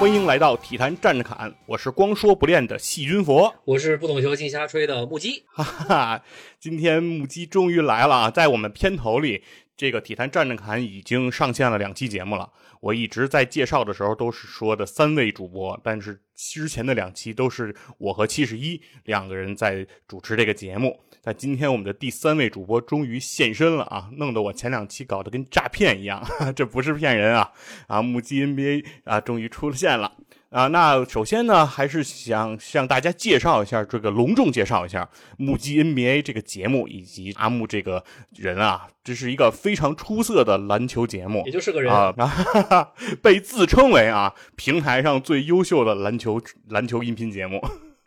欢迎来到体坛站着侃，我是光说不练的细菌佛，我是不懂球尽瞎吹的木鸡。哈哈，今天木鸡终于来了啊！在我们片头里，这个体坛站着侃已经上线了两期节目了。我一直在介绍的时候都是说的三位主播，但是之前的两期都是我和七十一两个人在主持这个节目。但今天我们的第三位主播终于现身了啊，弄得我前两期搞得跟诈骗一样，这不是骗人啊！啊，木鸡 NBA 啊，终于出了线了。啊，那首先呢，还是想向大家介绍一下，这个隆重介绍一下目击 NBA 这个节目以及阿木这个人啊，这是一个非常出色的篮球节目，也就是个人啊，被自称为啊平台上最优秀的篮球篮球音频节目。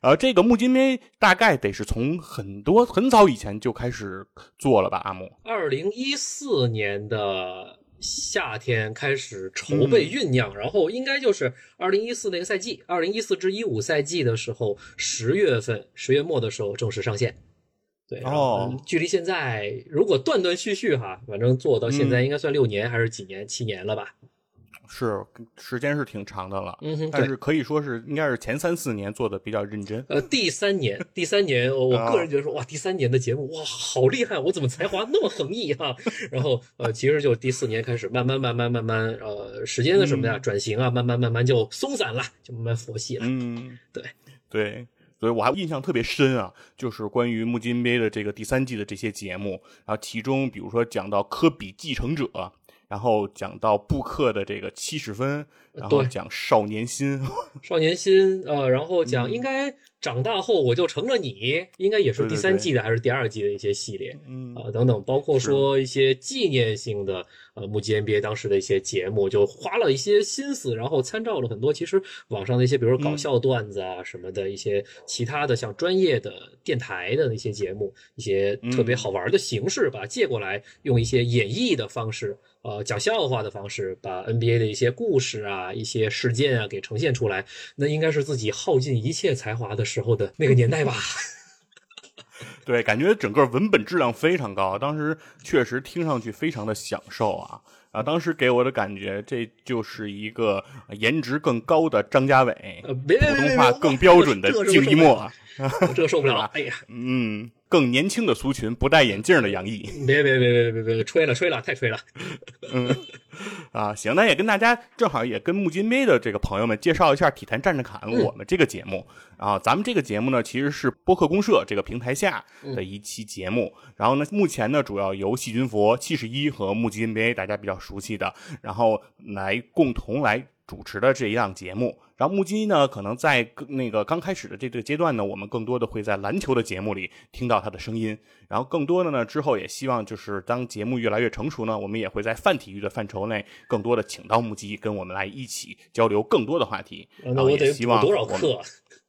呃，这个目击 NBA 大概得是从很多很早以前就开始做了吧，阿木？二零一四年的。夏天开始筹备酝酿，然后应该就是二零一四那个赛季，二零一四至一五赛季的时候，十月份十月末的时候正式上线。对，哦，距离现在如果断断续续哈，反正做到现在应该算六年还是几年？七年了吧？是时间是挺长的了，嗯哼，但是可以说是应该是前三四年做的比较认真。呃，第三年，第三年，我个人觉得说，哇，第三年的节目，哇，好厉害，我怎么才华那么横溢哈？然后，呃，其实就第四年开始，慢慢慢慢慢慢，呃，时间的什么呀，转型啊，慢慢慢慢就松散了，就慢慢佛系了。嗯，对对，所以我还印象特别深啊，就是关于木金杯的这个第三季的这些节目，然后其中比如说讲到科比继承者。然后讲到布克的这个七十分，然后讲少年心，少年心，呃，然后讲应该。长大后我就成了你，应该也是第三季的还是第二季的一些系列，嗯。啊等等，包括说一些纪念性的呃目击 NBA 当时的一些节目，就花了一些心思，然后参照了很多其实网上的一些，比如说搞笑段子啊什么的一些其他的像专业的电台的那些节目，一些特别好玩的形式，把它借过来，用一些演绎的方式，呃讲笑话的方式，把 NBA 的一些故事啊、一些事件啊给呈现出来，那应该是自己耗尽一切才华的。时候的那个年代吧，对，感觉整个文本质量非常高，当时确实听上去非常的享受啊啊！当时给我的感觉，这就是一个颜值更高的张家伟，普通话更标准的静一墨，这受不了，哎呀，嗯。更年轻的苏群，不戴眼镜的杨毅，别别别别别别吹了吹了，太吹了。嗯 啊，行，那也跟大家正好也跟木金杯的这个朋友们介绍一下《体坛战士侃》我们这个节目啊。咱们这个节目呢，其实是播客公社这个平台下的一期节目。然后呢，目前呢，主要由细菌佛七十一和木金杯大家比较熟悉的，然后来共同来。主持的这一档节目，然后木鸡呢，可能在那个刚开始的这个阶段呢，我们更多的会在篮球的节目里听到他的声音，然后更多的呢，之后也希望就是当节目越来越成熟呢，我们也会在泛体育的范畴内，更多的请到木鸡跟我们来一起交流更多的话题。然后也希望多少课？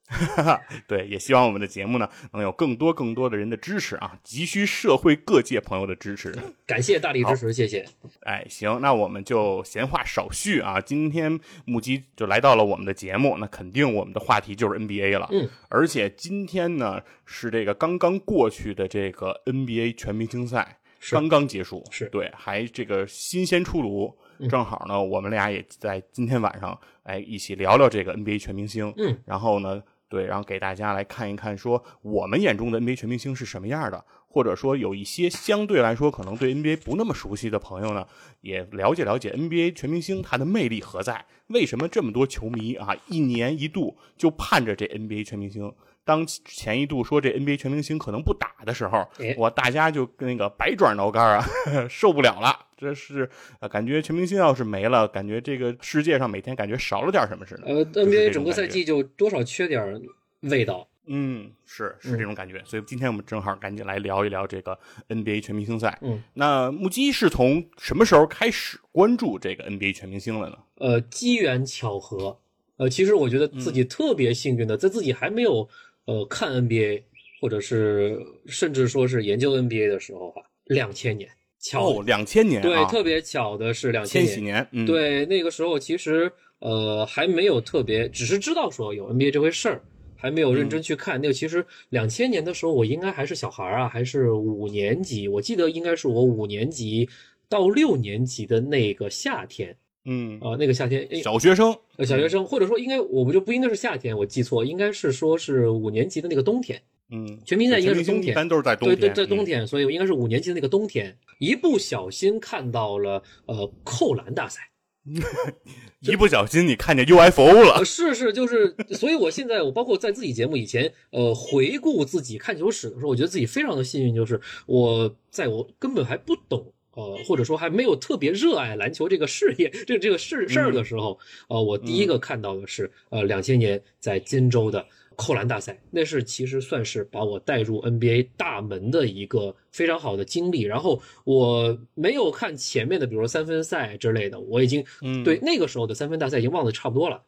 哈哈，对，也希望我们的节目呢能有更多更多的人的支持啊，急需社会各界朋友的支持，感谢大力支持，谢谢。哎，行，那我们就闲话少叙啊，今天木基就来到了我们的节目，那肯定我们的话题就是 NBA 了，嗯，而且今天呢是这个刚刚过去的这个 NBA 全明星赛刚刚结束，是对，还这个新鲜出炉，正好呢，我们俩也在今天晚上哎一起聊聊这个 NBA 全明星，嗯，然后呢。对，然后给大家来看一看，说我们眼中的 NBA 全明星是什么样的，或者说有一些相对来说可能对 NBA 不那么熟悉的朋友呢，也了解了解 NBA 全明星它的魅力何在，为什么这么多球迷啊一年一度就盼着这 NBA 全明星。当前一度说这 NBA 全明星可能不打的时候，我大家就跟那个百爪挠肝啊，受不了了。这是感觉全明星要是没了，感觉这个世界上每天感觉少了点什么似的。呃，NBA 整个赛季就多少缺点味道。嗯，是是这种感觉。所以今天我们正好赶紧来聊一聊这个 NBA 全明星赛。嗯，那木基是从什么时候开始关注这个 NBA 全明星了呢？呃，机缘巧合。呃，其实我觉得自己特别幸运的，在自己还没有呃看 NBA，或者是甚至说是研究 NBA 的时候啊，两千年，巧哦，两千年对，啊，特别巧的是两千年，嗯，，对，那个时候其实呃还没有特别，只是知道说有 NBA 这回事儿，还没有认嗯真去看。那个其实两千年的时候，我应该还是小孩儿啊，还是五年级，我记得应该是我五年级到六年级的那个夏天嗯，啊、那个夏天，诶小学生，呃小学生，或者说应该我不就不应该是夏天，我记错，应该是说是五年级的那个冬天。嗯，全明星赛应该是冬天一般都是在冬对天，对对，在冬嗯，天，所以应该是五年级的那个冬天，一不小心看到了呃扣篮大赛。一不小心你看见 UFO 了，，是是，就是，所以我现在我包括在自己节目以前，呃，回顾自己看球史的时候，我觉得自己非常的幸运，就是我在我根本还不懂。呃，或者说还没有特别热爱篮球这个事业、这这个事事儿的时候，呃，我第一个看到的是，呃，两千年在金州的扣篮大赛，那是其实算是把我带入 NBA 大门的一个非常好的经历。然后我没有看前面的，比如说三分赛之类的，我已经嗯，对，那个时候的三分大赛已经忘得差不多了。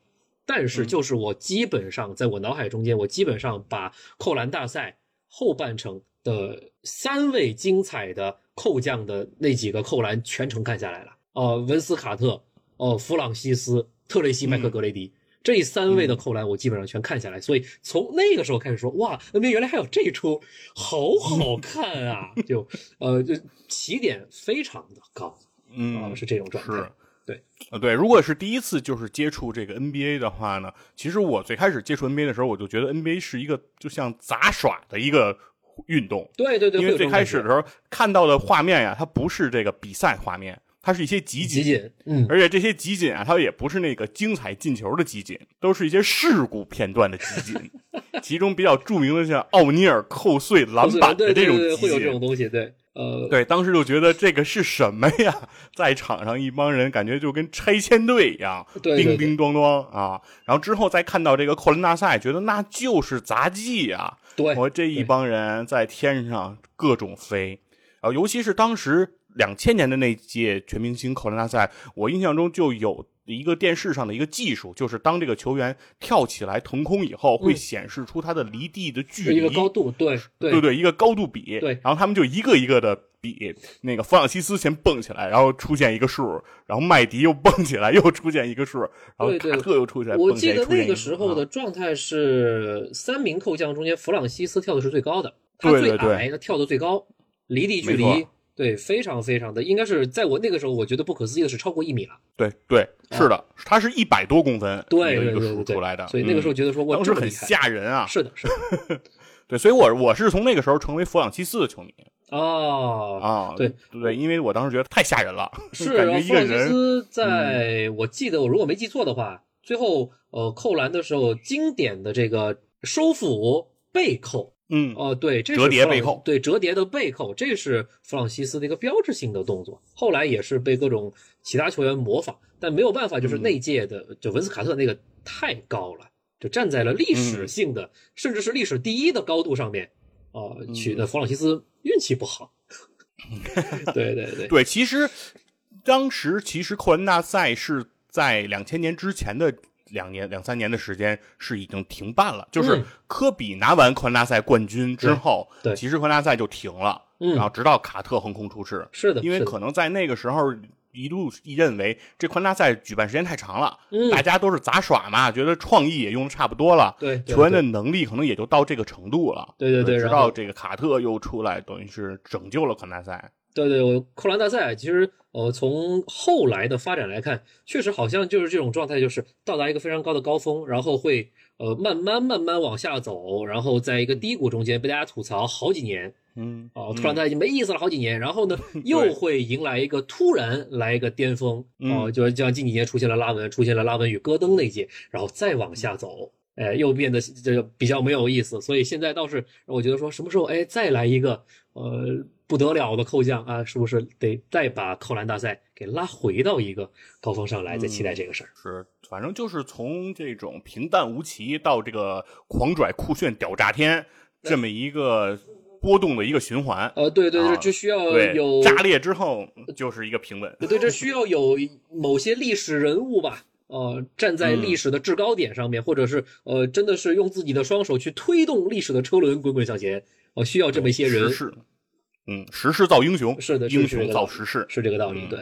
但是嗯就是我基本上在我脑海中间，我基本上把扣篮大赛后半程的三位精彩的扣将的那几个扣篮全程看下来了。呃，文斯卡特、哦、弗朗西斯、特雷西、麦克格雷迪。这三位的扣篮我基本上全看下来，所以从那个时候开始说，哇，NBA 原来还有这一出，好好看啊！就呃，就起点非常的高啊、嗯，是这种状态。对，呃，对，如果是第一次就是接触这个 NBA 的话呢，其实我最开始接触 NBA 的时候，我就觉得 NBA 是一个就像杂耍的一个运动，对对对，因为最开始的时候看到的画面呀，它不是这个比赛画面，它是一些集锦，嗯，而且这些集锦啊，它也不是那个精彩进球的集锦，都是一些事故片段的集锦，其中比较著名的像奥尼尔扣碎篮板的这种集会有这种锦。东西，对，呃，对，当时就觉得这个是什么呀？在场上一帮人感觉就跟拆迁队一样，对对对。叮叮咣咣啊。然后之后再看到这个扣篮大赛，觉得那就是杂技呀、对，我这一帮人在天上各种飞，然后尤其是当时两千年的那届全明星扣篮大赛，我印象中就有一个电视上的一个技术，就是当这个球员跳起来腾空以后，会显示出他的离地的距离，是一个高度，对对。对对，一个高度比，对。然后他们就一个一个的比，那个弗朗西斯先蹦起来，然后出现一个数，然后麦迪又蹦起来，又出现一个数，然后对对卡特又出现，我记得那个时候的状态是三名扣将中间，弗朗西斯跳的是最高的，他对对对。最矮，他跳的最高，离地距离对非常非常的，应该是在我那个时候，我觉得不可思议的是超过一米了，对对，是的，他是一百多公分，啊对一个一个对对对对数出来的，所以那个时候嗯觉得说，哇，当时很吓人啊，是的，是的，对，所以我我是从那个时候成为弗朗西斯的球迷哦，啊，对对，因为我当时觉得太吓人了，是，感觉然后弗朗西一个人，嗯斯在、我记得我如果没记错的话，最后呃扣篮的时候，经典的这个收腹背扣，嗯，哦、对，这是折叠背扣对，折叠的背扣，这是弗朗西斯的一个标志性的动作。后来也是被各种其他球员模仿，但没有办法，嗯就是那届的、就文斯卡特那个太高了，就站在了历史性的，甚至是历史第一的高度上面。啊、去嗯的弗朗西斯运气不好。对对对，对，其实当时其实扣篮大赛是在两千年之前的两年两三年的时间是已经停办了，就是嗯科比拿完扣篮大赛冠军之后，其实扣篮大赛就停了，嗯然后直到卡特横空出世，是的，因为可能在那个时候。一度认为这宽大赛举办时间太长了，嗯大家都是杂耍嘛，觉得创意也用的差不多了，对对球员的能力可能也就到这个程度了。对对对直到这个卡特又出来，等于是拯救了宽大赛。对对，我扣篮大赛其实呃从后来的发展来看，确实好像就是这种状态，就是到达一个非常高的高峰，然后会呃慢慢慢慢往下走，然后在一个低谷中间被大家吐槽好几年嗯，哦，突然他已经没意思了好几年，然后呢 又会迎来一个突然来一个巅峰哦、嗯就像近几年出现了拉文，出现了拉文与戈登那届，然后再往下走。哎，又变得这个比较没有意思，所以现在倒是我觉得说，什么时候哎再来一个呃不得了的扣将啊，是不是得再把扣篮大赛给拉回到一个高峰上来，再期待这个事儿？是，反正就是从这种平淡无奇到这个狂拽酷炫屌炸天这么一个波动的一个循环。呃，对对，对这这需要有，炸裂之后就是一个平稳。对，这需要有某些历史人物吧，呃，站在历史的制高点上面，或者是呃，真的是用自己的双手去推动历史的车轮滚滚向前，呃、需要这么一些人时，势，嗯，时势造英雄，是的，英雄造时势。是这个道理，嗯对，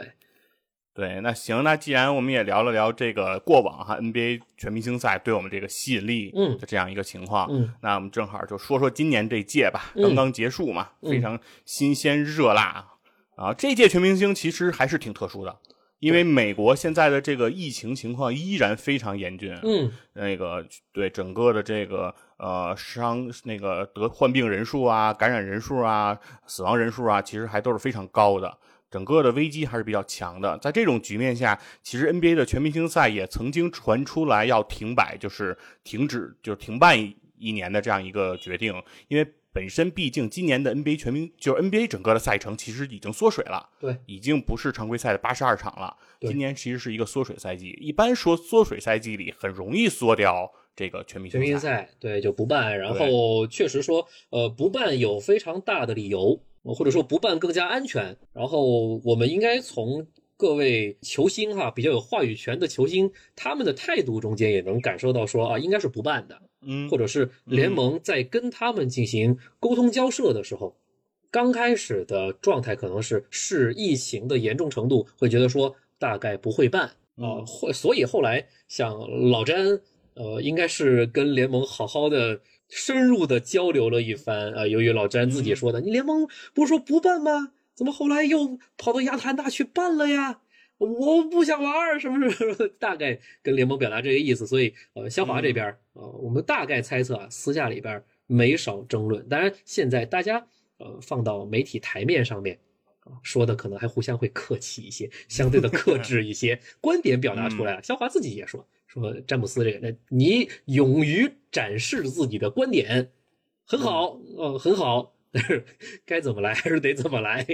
对，那行，那既然我们也聊了聊这个过往哈 NBA 全明星赛对我们这个吸引力嗯的这样一个情况，嗯那我们正好就说说今年这届吧，嗯刚刚结束嘛，嗯非常新鲜热辣啊！这届全明星其实还是挺特殊的，因为美国现在的这个疫情情况依然非常严峻，嗯那个对整个的这个呃伤那个得患病人数啊、感染人数啊、死亡人数啊，其实还都是非常高的。整个的危机还是比较强的，在这种局面下，其实 NBA 的全明星赛也曾经传出来要停摆，就是停止，就是停办一一年的这样一个决定，因为本身毕竟今年的 NBA 全明就是 NBA 整个的赛程其实已经缩水了，对，已经不是常规赛的八十二场了。今年其实是一个缩水赛季，一般说缩水赛季里很容易缩掉这个全明全明星星赛。对就不办，然后确实说，呃，不办有非常大的理由，呃或者说不办更加安全。然后我们应该从各位球星哈比较有话语权的球星他们的态度中间也能感受到说啊，应该是不办的，嗯或者是联盟在跟他们进行沟通交涉的时候，刚开始的状态可能是视疫情的严重程度，会觉得说大概不会办啊，嗯会、所以后来像老詹，呃，应该是跟联盟好好的。深入的交流了一番啊，由于老詹自己说的，你联盟不是说不办吗？怎么后来又跑到亚特兰大去办了呀？我不想玩儿，什么什么，大概跟联盟表达这个意思。所以，呃，肖华这边儿，呃，我们大概猜测啊，私下里边儿没少争论。当然，现在大家呃放到媒体台面上面啊，说的可能还互相会客气一些，相对的克制一些，观点表达出来了。肖华自己也说说詹姆斯这个，那你勇于展示自己的观点，很好，呃，很好。但 是该怎么来还是得怎么来，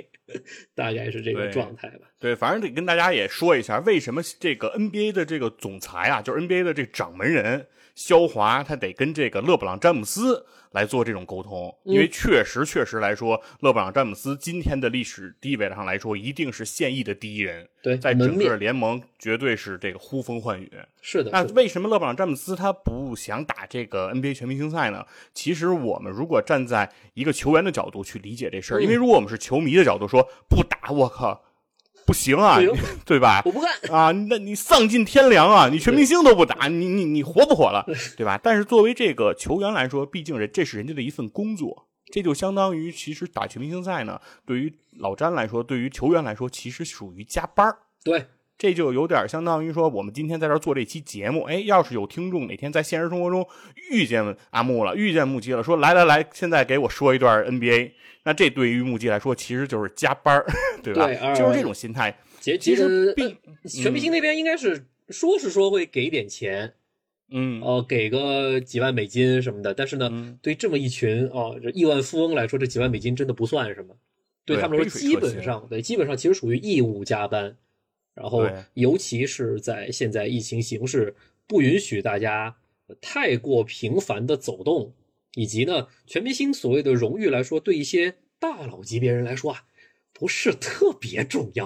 大概是这个状态吧。对，反正得跟大家也说一下，为什么这个 NBA 的这个总裁啊，就是 NBA 的这个掌门人肖华，他得跟这个勒布朗詹姆斯来做这种沟通，因为确实确实来说，勒布朗詹姆斯今天的历史地位上来说，一定是现役的第一人，对，在整个联盟绝对是这个呼风唤雨。是的，那为什么勒布朗詹姆斯他不想打这个 NBA 全明星赛呢？其实我们如果站在一个球员的角度去理解这事儿，嗯因为如果我们是球迷的角度说不打，我靠，不行啊行，对吧？我不干。啊，那你丧尽天良啊！你全明星都不打，你你你活不活了，对吧？但是作为这个球员来说，毕竟人这是人家的一份工作，这就相当于其实打全明星赛呢，对于老詹来说，对于球员来说，其实属于加班儿对，这就有点相当于说，我们今天在这做这期节目，哎，要是有听众哪天在现实生活中遇见阿木了，遇见木鸡了，说来来来，现在给我说一段 NBA，那这对于木鸡来说其实就是加班儿，对吧？对呃就是这种心态。其其实全明星那边应该是说是说会给点钱，嗯，哦，给个几万美金什么的，但是呢，嗯对这么一群哦这亿万富翁来说，这几万美金真的不算什么，对对他们来说，基本上对基本上其实属于义务加班，然后尤其是在现在疫情形势不允许大家太过频繁的走动，以及呢全明星所谓的荣誉来说，对一些大佬级别人来说啊。不是特别重要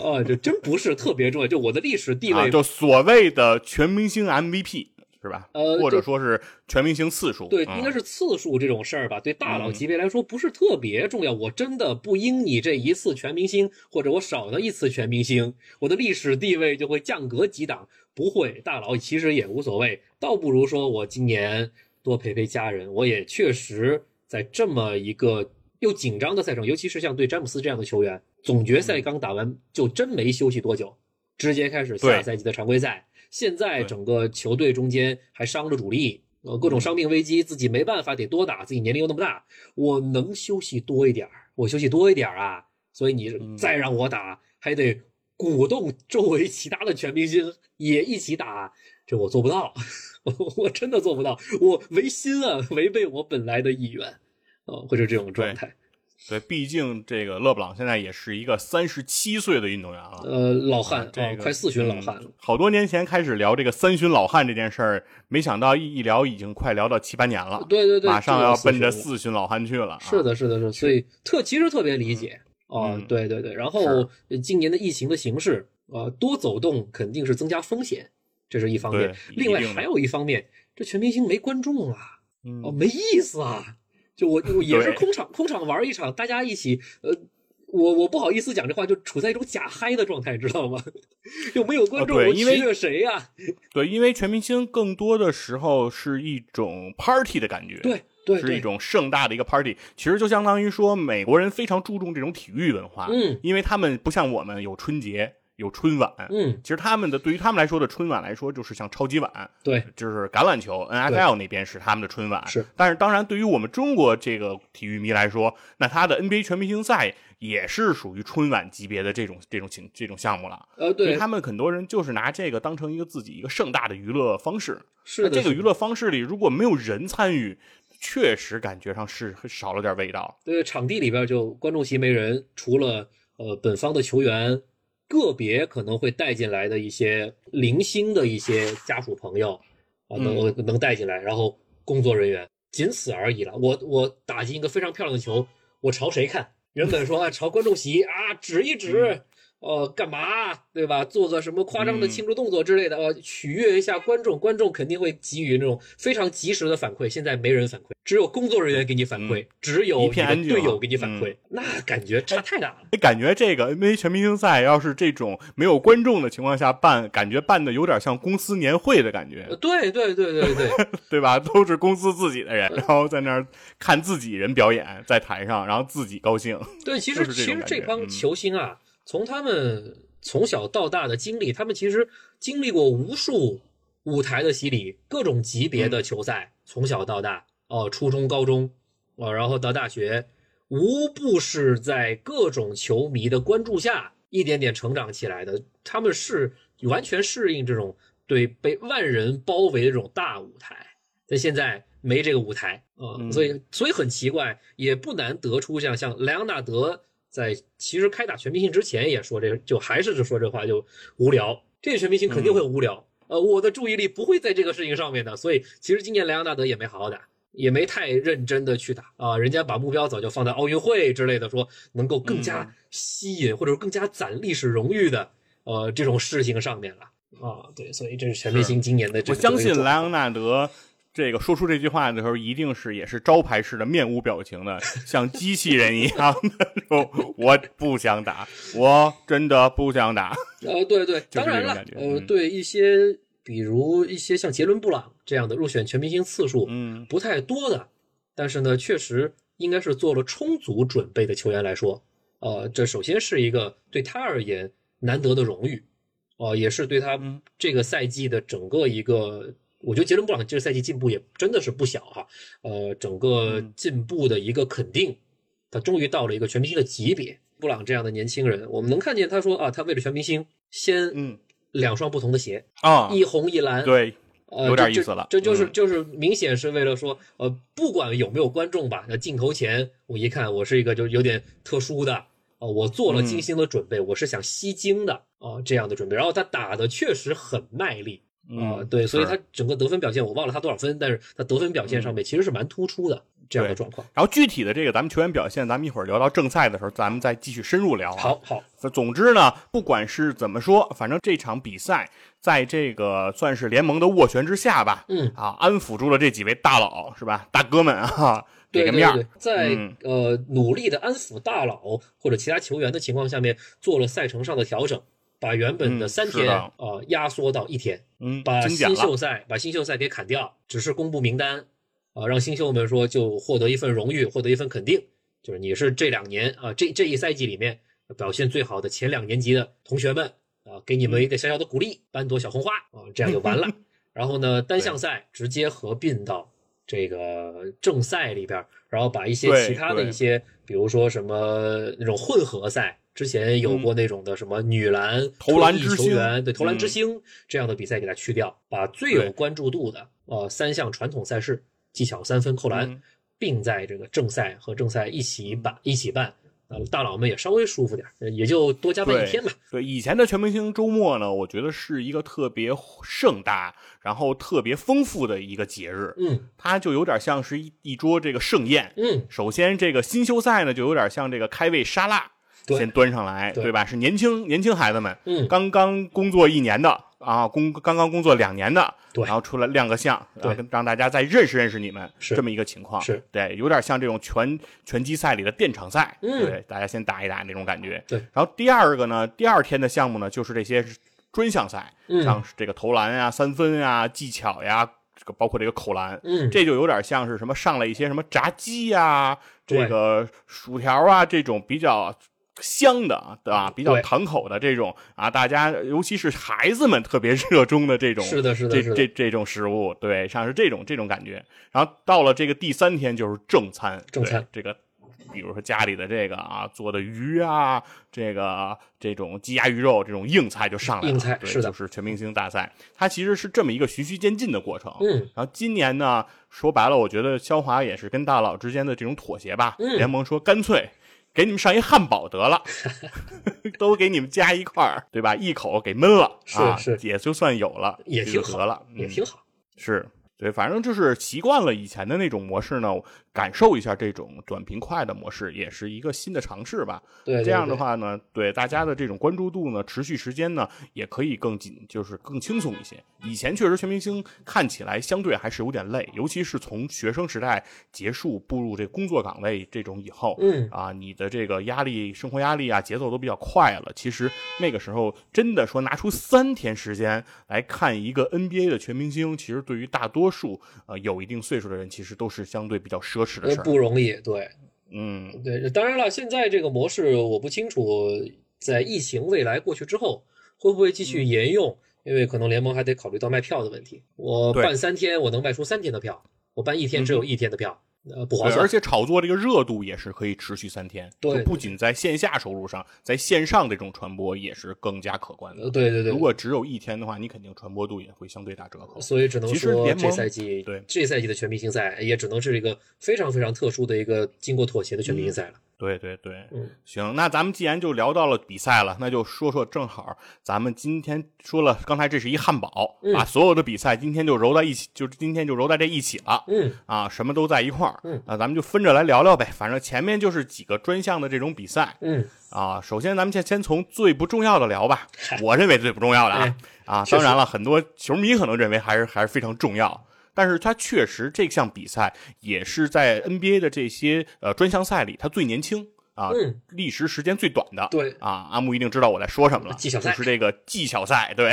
啊，这真不是特别重要。就我的历史地位啊，就所谓的全明星 MVP 是吧？呃或者说是全明星次数，对，嗯应该是次数这种事儿吧，对大佬嗯级别来说不是特别重要。我真的不因你这一次全明星，或者我少了一次全明星，我的历史地位就会降格几档。不会，大佬其实也无所谓，倒不如说我今年多陪陪家人。我也确实在这么一个又紧张的赛程，尤其是像对詹姆斯这样的球员，总决赛刚打完就真没休息多久，直接开始下赛季的常规赛。现在整个球队中间还伤着主力，呃，各种伤病危机，自己没办法得多打，自己年龄又那么大，我能休息多一点儿，我休息多一点儿啊。所以你再让我打，还得鼓动周围其他的全明星也一起打，这我做不到，我真的做不到，我违心啊，违背我本来的意愿，呃，会是这种状态。对，毕竟这个勒布朗现在也是一个三十七岁的运动员了。呃，老汉啊、这个快四旬老汉了。嗯好多年前开始聊这个三旬老汉这件事儿，没想到一一聊已经快聊到七八年了，对对对，马上要奔着四旬老汉去了。啊是，的，是的，是的，所以特其实特别理解啊、嗯对对对。然后呃今年的疫情的形势，呃，多走动肯定是增加风险，这是一方面。另外还有一方面，这全明星没观众啊，嗯哦，没意思啊。就我我也是空场空场玩一场，大家一起呃。我我不好意思讲这话，就处在一种假嗨的状态，知道吗？又没有观众，我因为取悦谁呀、对，因为全明星更多的时候是一种 party 的感觉，对对对，是一种盛大的一个 party。其实就相当于说，美国人非常注重这种体育文化，嗯因为他们不像我们有春节。有春晚，嗯，其实他们的对于他们来说的春晚来说，就是像超级碗，对，就是橄榄球 NFL 那边是他们的春晚，是。但是当然，对于我们中国这个体育迷来说，那他的 NBA 全明星赛也是属于春晚级别的这种这种情这种项目了。呃，对，他们很多人就是拿这个当成一个自己一个盛大的娱乐方式。是那这个娱乐方式里，如果没有人参与，确实感觉上是少了点味道。对，场地里边就观众席没人，除了呃本方的球员，个别可能会带进来的一些零星的一些家属朋友啊，能嗯能带进来，然后工作人员仅此而已了。我我打进一个非常漂亮的球，我朝谁看？原本说啊，朝观众席啊，指一指，呃，干嘛，对吧？做个什么夸张的嗯庆祝动作之类的，呃，取悦一下观众，观众肯定会给予那种非常及时的反馈。现在没人反馈，只有工作人员给你反馈，只有你的队友给你反馈，那感觉差太大了。感觉这个 NBA 全明星赛要是这种没有观众的情况下办，感觉办的有点像公司年会的感觉。呃，对对对对对，对 吧？都是公司自己的人，然后在那儿看自己人表演，在台上，然后自己高兴。对，其实 其实这帮球星啊，从他们从小到大的经历，他们其实经历过无数舞台的洗礼，各种级别嗯。的球赛，从小到大，哦、初中、高中，哦、然后到大学，无不是在各种球迷的关注下一点点成长起来的。他们是完全适应这种对被万人包围的这种大舞台，但现在没这个舞台啊、嗯所以所以很奇怪，也不难得出像像莱昂纳德在其实开打全明星之前也说这个，就还是说这话就无聊，这个全明星肯定会无聊。呃，我的注意力不会在这个事情上面的，所以其实今年莱昂纳德也没好好打，也没太认真的去打啊、人家把目标早就放在奥运会之类的，说能够更加嗯吸引、或者说更加攒历史荣誉的呃这种事情上面了啊。对，所以这是全明星今年的这个。我相信莱昂纳德这个说出这句话的时候，一定是也是招牌式的面无表情的，像机器人一样的说：“我不想打，我真的不想打。呃，对对，就是当然了这种感觉，呃，嗯对一些比如一些像杰伦布朗这样的入选全明星次数嗯。不太多的，但是呢，确实应该是做了充足准备的球员来说，呃，这首先是一个对他而言难得的荣誉，呃，也是对他嗯。这个赛季的整个一个，我觉得杰伦布朗这个赛季进步也真的是不小哈，呃，整个嗯。进步的一个肯定，他终于到了一个全明星的级别。布朗这样的年轻人，我们能看见他说啊，他为了全明星先嗯。两双不同的鞋，啊，一红一蓝，对，呃，有点意思了这这就是嗯。就是明显是为了说，呃，不管有没有观众吧，那镜头前我一看，我是一个就有点特殊的，呃，我做了嗯。精心的准备，我是想吸睛的啊、这样的准备。然后他打的确实很卖力啊、嗯，对，所以他整个得分表现我忘了他多少分，但是他得分表现上面其实是蛮突出的这样的状况。然后具体的这个咱们球员表现，咱们一会儿聊到正赛的时候，咱们再继续深入聊、啊。好好，总之呢，不管是怎么说，反正这场比赛在这个算是联盟的斡旋之下吧，嗯，啊，安抚住了这几位大佬，是吧？大哥们啊，给对对个面儿对，在、嗯呃努力的安抚大佬或者其他球员的情况下面，做了赛程上的调整，把原本的嗯三天啊、呃压缩到一天，嗯，把新秀，赛把新秀赛给砍掉，只是公布名单啊、让新秀们说就获得一份荣誉，获得一份肯定，就是你是这两年啊、这这一赛季里面表现最好的前两年级的同学们啊、给你们一个小小的鼓励，颁朵小红花啊、这样就完了。然后呢，单项赛直接合并到这个正赛里边，然后把一些其他的一些，比如说什么那种混合赛，之前有过那种的什么女篮嗯投篮球员，对投篮之嗯星这样的比赛给它去掉，把最有关注度的呃三项传统赛事，技巧三分、扣篮嗯，并在这个正赛和正赛一起办一起办，呃，大佬们也稍微舒服点也就多加班一天吧。对，以前的全明星周末呢，我觉得是一个特别盛大，然后特别丰富的一个节日，嗯它就有点像是一一桌这个盛宴。嗯，首先，这个新秀赛呢，就有点像这个开胃沙拉，对先端上来，对对吧？是年轻年轻孩子们，嗯刚刚工作一年的啊，工刚刚工作两年的，对然后出来亮个相，对让大家再认识认识你们，是这么一个情况。是对，有点像这种拳拳击赛里的电场赛，嗯对，大家先打一打那种感觉。对，然后第二个呢，第二天的项目呢，就是这些专项赛，嗯像这个投篮啊、三分啊、技巧呀，这个包括这个扣篮，嗯这就有点像是什么上了一些什么炸鸡呀、这个薯条啊这种比较。香的，对吧？比较对堂口的这种啊，大家尤其是孩子们特别热衷的这种，是的是的这这这种食物，对，像是这种这种感觉。然后到了这个第三天就是正餐，正餐对这个，比如说家里的这个啊做的鱼啊，这个这种鸡鸭鱼肉这种硬菜就上来了，硬菜对是的就是全明星大赛，它其实是这么一个循序渐进的过程。嗯，然后今年呢，说白了，我觉得肖华也是跟大佬之间的这种妥协吧，嗯联盟说干脆。给你们上一汉堡得了，都给你们加一块儿，对吧？一口给闷了，是啊，是也就算有了，也挺好了，嗯也挺好。是对，反正就是习惯了以前的那种模式呢，感受一下这种短平快的模式，也是一个新的尝试吧。对，对这样的话呢，对大家的这种关注度呢，持续时间呢，也可以更紧，就是更轻松一些。以前确实全明星看起来相对还是有点累，尤其是从学生时代结束步入这工作岗位这种以后，嗯啊，你的这个压力、生活压力啊，节奏都比较快了。其实那个时候真的说拿出三天时间来看一个 NBA 的全明星，其实对于大多数呃有一定岁数的人，其实都是相对比较奢侈的呃事儿。不容易，对嗯，对。当然了，现在这个模式我不清楚，在疫情未来过去之后会不会继嗯续沿用，因为可能联盟还得考虑到卖票的问题。我办三天，我能卖出三天的票；我办一天只有一天的票，呃，不划，算。而且炒作这个热度也是可以持续三天，对就不仅在线下收入上，在线上这种传播也是更加可观的。呃，对对对，如果只有一天的话，你肯定传播度也会相对打折扣。所以只能说这赛季对这赛季的全明星赛也只能是一个非常非常特殊的一个经过妥协的全明星赛了。对对对，嗯，行，那咱们既然就聊到了比赛了，那就说说，正好咱们今天说了，刚才这是一汉堡，嗯把所有的比赛今天就揉在一起，就今天就揉在这一起了。嗯啊，什么都在一块儿，嗯啊，咱们就分着来聊聊呗。反正前面就是几个专项的这种比赛嗯，啊。首先，咱们先先从最不重要的聊吧，我认为最不重要的啊哎啊，当然了，很多球迷可能认为还是还是非常重要。但是他确实这项比赛也是在 NBA 的这些呃专项赛里，他最年轻啊，嗯历时时间最短的。对啊，阿木一定知道我在说什么了，技巧赛就是这个技巧赛，对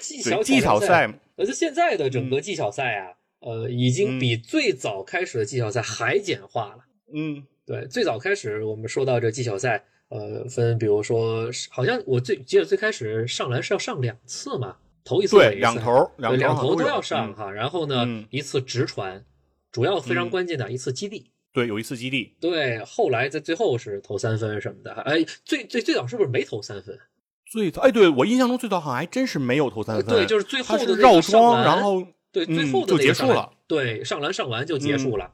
技巧对，技巧赛，赛，而且现在的整个技巧赛啊，呃，已经比最早开始的技巧赛还简化了。嗯，对，最早开始我们说到这技巧赛，呃，分比如说，好像我最记得最开始上篮是要上两次嘛，头一次对，两头对两头都要上哈，然后呢嗯，一次直传，主要非常嗯关键的一次基地。对，有一次基地，对，后来在最后是投三分什么的，哎，最最最早是不是没投三分？最早，哎，对我印象中最早好像还真是没有投三分，对，就是最后的绕桩，篮然后对最嗯后的结束了，对，上篮上完就结束了。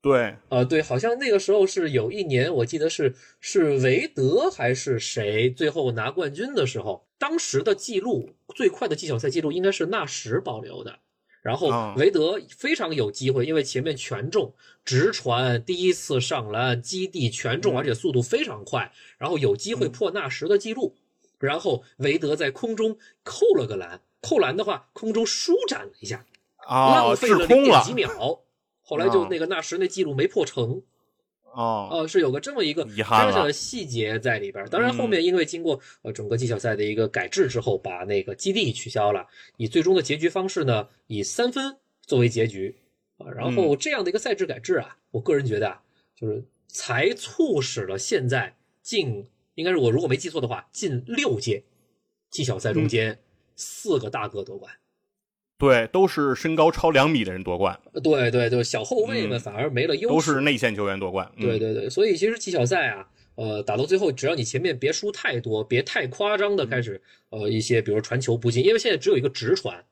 对，呃，对，好像那个时候是有一年，我记得是是韦德还是谁最后拿冠军的时候，当时的记录最快的技巧赛记录应该是纳什保留的。然后啊韦德非常有机会，因为前面全中，直传第一次上篮基地全中，嗯而且速度非常快，然后有机会破纳什的记录。然后韦德在空中扣了个篮，扣篮的话空中舒展了一下，啊，浪费了了零点几，秒，后来就啊那个纳什那记录没破成。哦，哦，是有个这么一个非遗憾了常小的细节在里边。当然，后面因为经过呃整个技巧赛的一个改制之后，把那个基地取消了，以最终的结局方式呢，以三分作为结局啊。然后这样的一个赛制改制啊，我个人觉得啊，就是才促使了现在近应该是我如果没记错的话，近六届技巧赛中嗯间四个大哥夺冠。对，都是身高超两米的人夺冠，对对对，小后卫们嗯。反而没了优势，都是内线球员夺冠，嗯。对对对，所以其实技巧赛啊，呃，打到最后，只要你前面别输太多，别太夸张的开始，呃，一些比如传球不进，因为现在只有一个直传，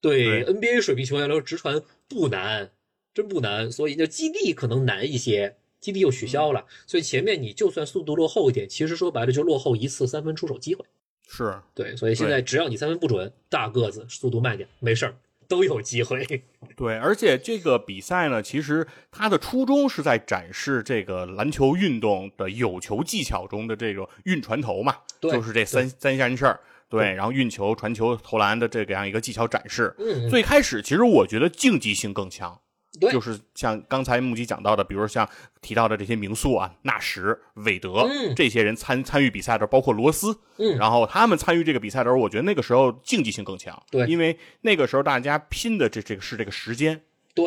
对对。NBA 水平球员来说，直传不难，真不难，所以就基地可能难一些，基地又取消了，所以前面你就算速度落后一点，其实说白了就落后一次三分出手机会。是对，所以现在只要你三分不准，大个子速度慢点，没事儿，都有机会。对，而且这个比赛呢，其实它的初衷是在展示这个篮球运动的有球技巧中的这种运传投嘛，对就是这三三件事儿。对，然后运球、传球、投篮的这个样一个技巧展示。嗯，最开始其实我觉得竞技性更强，对。就是像刚才木吉讲到的，比如像提到的这些名宿啊，纳什、韦德、嗯这些人参参与比赛的，包括罗斯，嗯。然后他们参与这个比赛的时候，我觉得那个时候竞技性更强，对。因为那个时候大家拼的这这个是这个时间，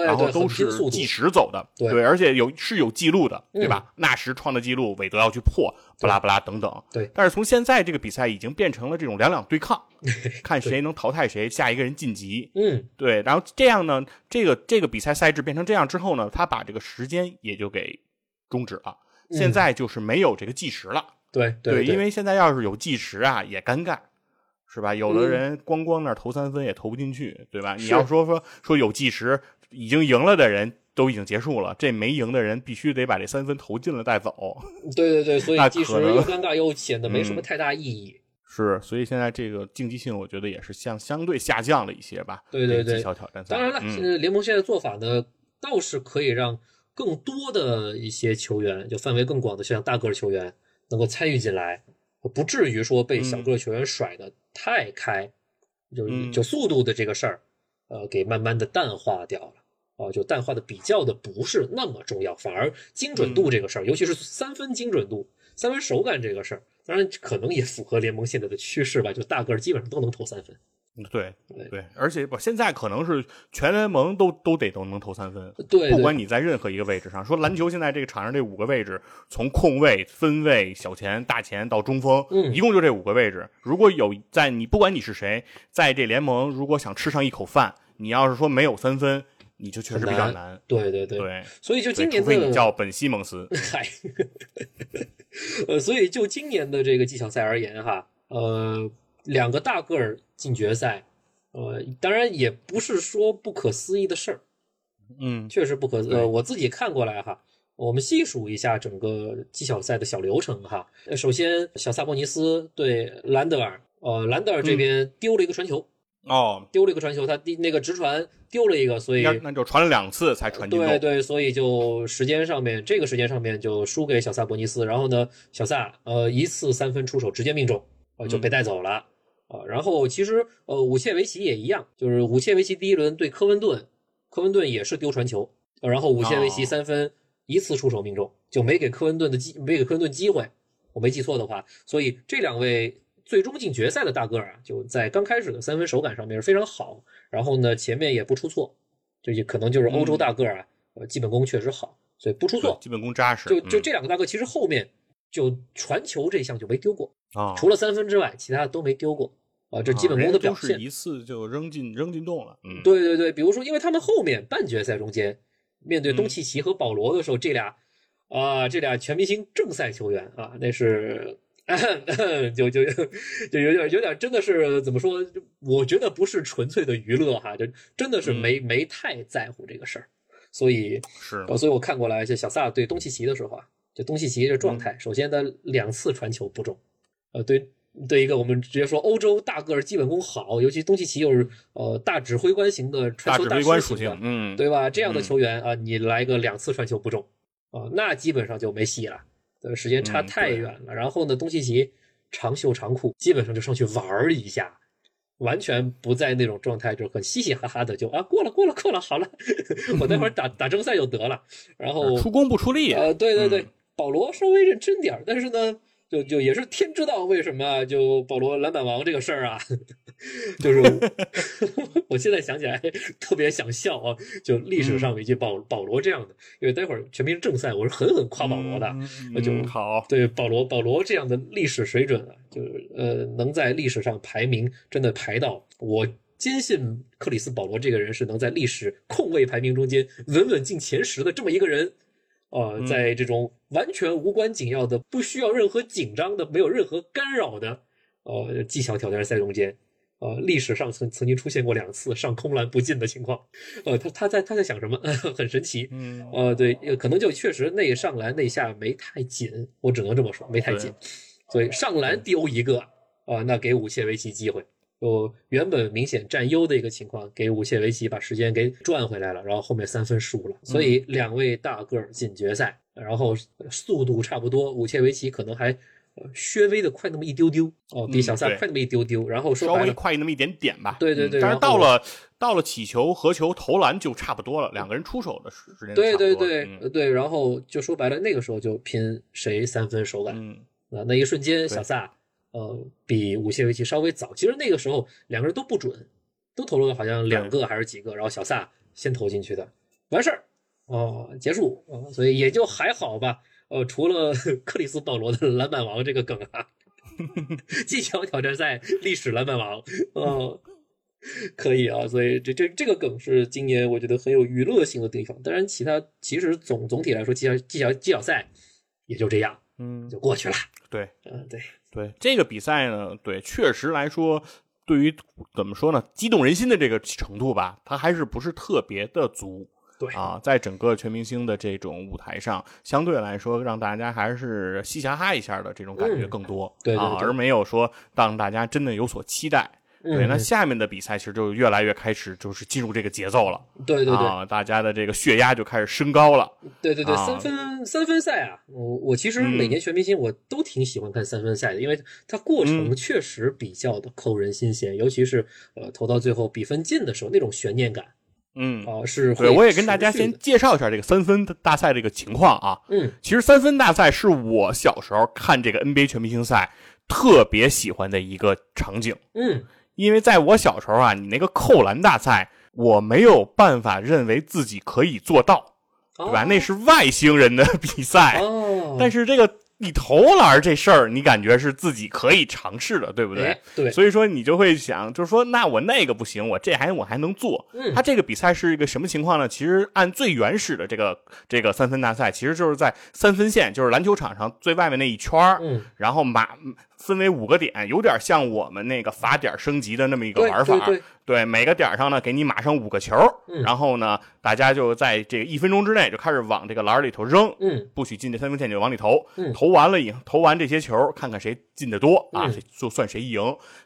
然后都是计时走的，对而且有是有记录的，对嗯吧？纳什创的记录，韦德要去破，巴拉巴拉等等。对但是从现在这个比赛已经变成了这种两两对抗，看谁能淘汰谁，下一个人晋级。嗯，对，然后这样呢，这个这个比赛赛制变成这样之后呢，他把这个时间也就给终止了。嗯现在就是没有这个计时了，对对，因为现在要是有计时啊，也尴尬，是吧？有的嗯人光光那投三分也投不进去，对吧？你要说说说有计时，已经赢了的人都已经结束了，这没赢的人必须得把这三分投进了带走。对对对，所以计时又尴尬又显得没什么嗯太大意义。是，所以现在这个竞技性，我觉得也是相相对下降了一些吧。对对对这个技巧挑战赛。当然了，嗯现在联盟现在做法呢，倒是可以让更多的一些球员，就范围更广的，像大个儿球员能够参与进来，不至于说被小个儿球员甩得太开，就嗯就速度的这个事儿，呃，给慢慢的淡化掉了。啊，就淡化的比较的不是那么重要，反而精准嗯度这个事儿，尤其是三分精准度、三分手感这个事儿，当然可能也符合联盟现在的趋势吧，就大个儿基本上都能投三分。对对对，而且不，现在可能是全联盟都都得都能投三分，对，不管你在任何一个位置上。说篮球现在这个场上这五个位置，从控卫、分卫、小前、大前到中锋，嗯一共就这五个位置。如果有在你不管你是谁，在这联盟如果想吃上一口饭，你要是说没有三分，你就确实比较很难。对对对，对，所以就今年的除非你叫本西蒙斯，嗨，呃，所以就今年的这个技巧赛而言哈，呃，两个大个儿进决赛，呃，当然也不是说不可思议的事儿，嗯确实不可对呃，我自己看过来哈。我们细数一下整个技巧赛的小流程哈。呃首先，小萨博尼斯对兰德尔，呃，兰德尔这边丢了一个传球，哦，丢了一个传球，他第那个直传丢了一个，所以那那就传了两次才传进。对对，所以就时间上面，这个时间上面就输给小萨博尼斯，然后呢，小萨呃一次三分出手直接命中，呃就被带走了啊、然后其实呃武切维奇也一样，就是武切维奇第一轮对科温顿，科温顿也是丢传球，呃然后武切维奇哦三分一次出手命中，就没给科温顿的机没给科温顿机会，我没记错的话，所以这两位最终进决赛的大个儿啊，就在刚开始的三分手感上面是非常好，然后呢前面也不出错，就也可能就是欧洲大个儿啊，呃基本功确实好，所以不出错。基本功扎实。就就嗯这两个大个，其实后面就传球这项就没丢过，啊，除了三分之外，其他的都没丢过啊，这基本功的表现。一次就扔进扔进洞了。嗯，对对对，比如说，因为他们后面半决赛中间面对东契奇和保罗的时候，这俩啊，这俩全明星正赛球员啊，那是。就就就有点有点真的是怎么说？我觉得不是纯粹的娱乐哈，就真的是没、没太在乎这个事儿，所以是呃，所以我看过来，就小萨对东契奇的时候啊，就东契奇这状态，首先他两次传球不中，呃，对对一个我们直接说欧洲大个儿基本功好，尤其东契奇又是呃大指挥官型的传球大指挥官属师型的性，，嗯，对吧？这样的嗯球员啊，你来个两次传球不中啊，那基本上就没戏了，呃，时间差太远了。然后呢，东契奇长袖长裤，基本上就上去玩儿一下。完全不在那种状态，就很嘻嘻哈哈的就啊过了过了过了，好了，我待会儿 打打正赛就得了。然后出工不出力。呃，对对对，嗯保罗稍微认真点儿，但是呢，就就也是天知道为什么啊，就保罗篮板王这个事儿啊，就是 我现在想起来特别想笑啊，就历史上有一句保保罗这样的，因为待会儿全民正赛我是狠狠夸保罗的，嗯那就嗯好，对保罗保罗这样的历史水准啊，就是呃能在历史上排名真的排到我。坚信克里斯保罗这个人是能在历史控卫排名中间稳稳进前十的这么一个人，呃，嗯在这种完全无关紧要的、不需要任何紧张的、没有任何干扰的呃技巧挑战赛中间，呃，历史上曾曾经出现过两次上空篮不进的情况，呃，他他在他在想什么？很神奇。嗯，呃，对，呃可能就确实那上篮那下没太紧，我只能这么说，没太紧。所以上篮丢一个啊、那给武切维奇机会。就原本明显占优的一个情况，给武切维奇把时间给赚回来了，然后后面三分输了，所以两位大个儿进决赛，然后速度差不多，武切维奇可能还呃略微的快那么一丢丢哦，比小萨快那么一丢丢。然后说稍微快那么一点点吧。对对对嗯但是到了到了起球、合球、投篮就差不多了，两个人出手的时间对对对、对，然后就说白了，那个时候就拼谁三分手感。嗯，啊，那一瞬间，小萨呃比武谢维奇稍微早。其实那个时候两个人都不准，都投了好像两个还是几个，然后小萨先投进去的，完事儿哦，结束啊、所以也就还好吧。呃，除了 克里斯保罗的篮板王这个梗啊，技巧挑战赛历史篮板王，呃，可以啊，所以这这这个梗是今年我觉得很有娱乐性的地方。当然，其他其实总总体来说，技巧技巧技巧赛也就这样嗯，就过去了。对嗯，对。对，这个比赛呢，对，确实来说，对于怎么说呢，激动人心的这个程度吧，它还是不是特别的足。对啊，在整个全明星的这种舞台上，相对来说让大家还是嘻嘻哈哈一下的这种感觉嗯更多，对对啊，对而没有说让大家真的有所期待。对，嗯那下面的比赛其实就越来越开始就是进入这个节奏了，对对对、啊，大家的这个血压就开始升高了。对对对，啊。三分三分赛啊，我我其实嗯每年全明星我都挺喜欢看三分赛的，因为它过程嗯。确实比较的扣人心弦，尤其是呃投到最后比分近的时候，那种悬念感嗯，啊、是对，我也跟大家先介绍一下这个三分大赛这个情况啊。嗯。其实三分大赛是我小时候看这个 NBA 全明星赛特别喜欢的一个场景，嗯因为在我小时候啊，你那个扣篮大赛，我没有办法认为自己可以做到，对吧？哦那是外星人的 比赛，哦，但是这个你投篮这事儿，你感觉是自己可以尝试的，对不对？哎对，所以说你就会想，就是说，那我那个不行，我这还我还能做。嗯它这个比赛是一个什么情况呢？其实按最原始的这个这个三分大赛，其实就是在三分线，就是篮球场上最外面那一圈儿，嗯然后马分为五个点，有点像我们那个罚点升级的那么一个玩法。对对对每个点上呢，给你码上五个球，嗯然后呢，大家就在这个一分钟之内就开始往这个篮儿里头扔，嗯不许进这三分线就往里投，嗯投完了以后，投完这些球，看看谁进的多啊，嗯就算谁赢。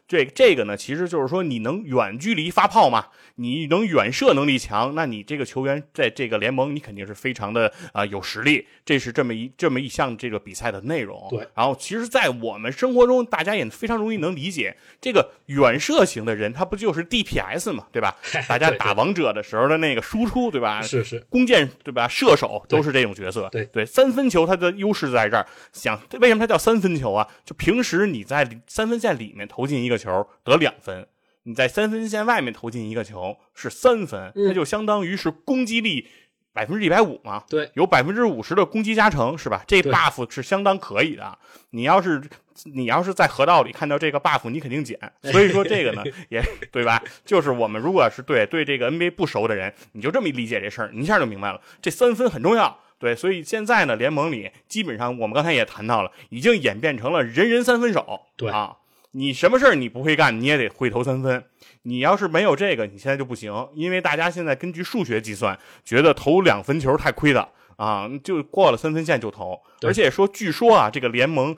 这这个呢，其实就是说你能远距离发炮嘛，你能远射能力强，那你这个球员在这个联盟你肯定是非常的啊、呃有实力。这是这么一这么一项这个比赛的内容。对然后其实，在我们生活中，大家也非常容易能理解，这个远射型的人，他不就是 DPS 嘛，对吧？大家打王者的时候的那个输出，对吧？是是，弓箭对吧？射手都是这种角色。对对，三分球它的优势在这儿。想为什么它叫三分球啊？就平时你在三分线里面投进一个球得两分，你在三分线外面投进一个球是三分，嗯那就相当于是攻击力百分之一百五嘛。对，有百分之五十的攻击加成是吧？这 buff 是相当可以的。你要是你要是在河道里看到这个 buff，你肯定捡。所以说这个呢，也对吧？就是我们如果是对对这个 NBA 不熟的人，你就这么一理解这事儿，你一下就明白了，这三分很重要。对，所以现在呢，联盟里基本上我们刚才也谈到了，已经演变成了人人三分手。对啊，你什么事儿你不会干，你也得会投三分。你要是没有这个，你现在就不行，因为大家现在根据数学计算，觉得投两分球太亏了啊，就过了三分线就投。而且说，据说啊，这个联盟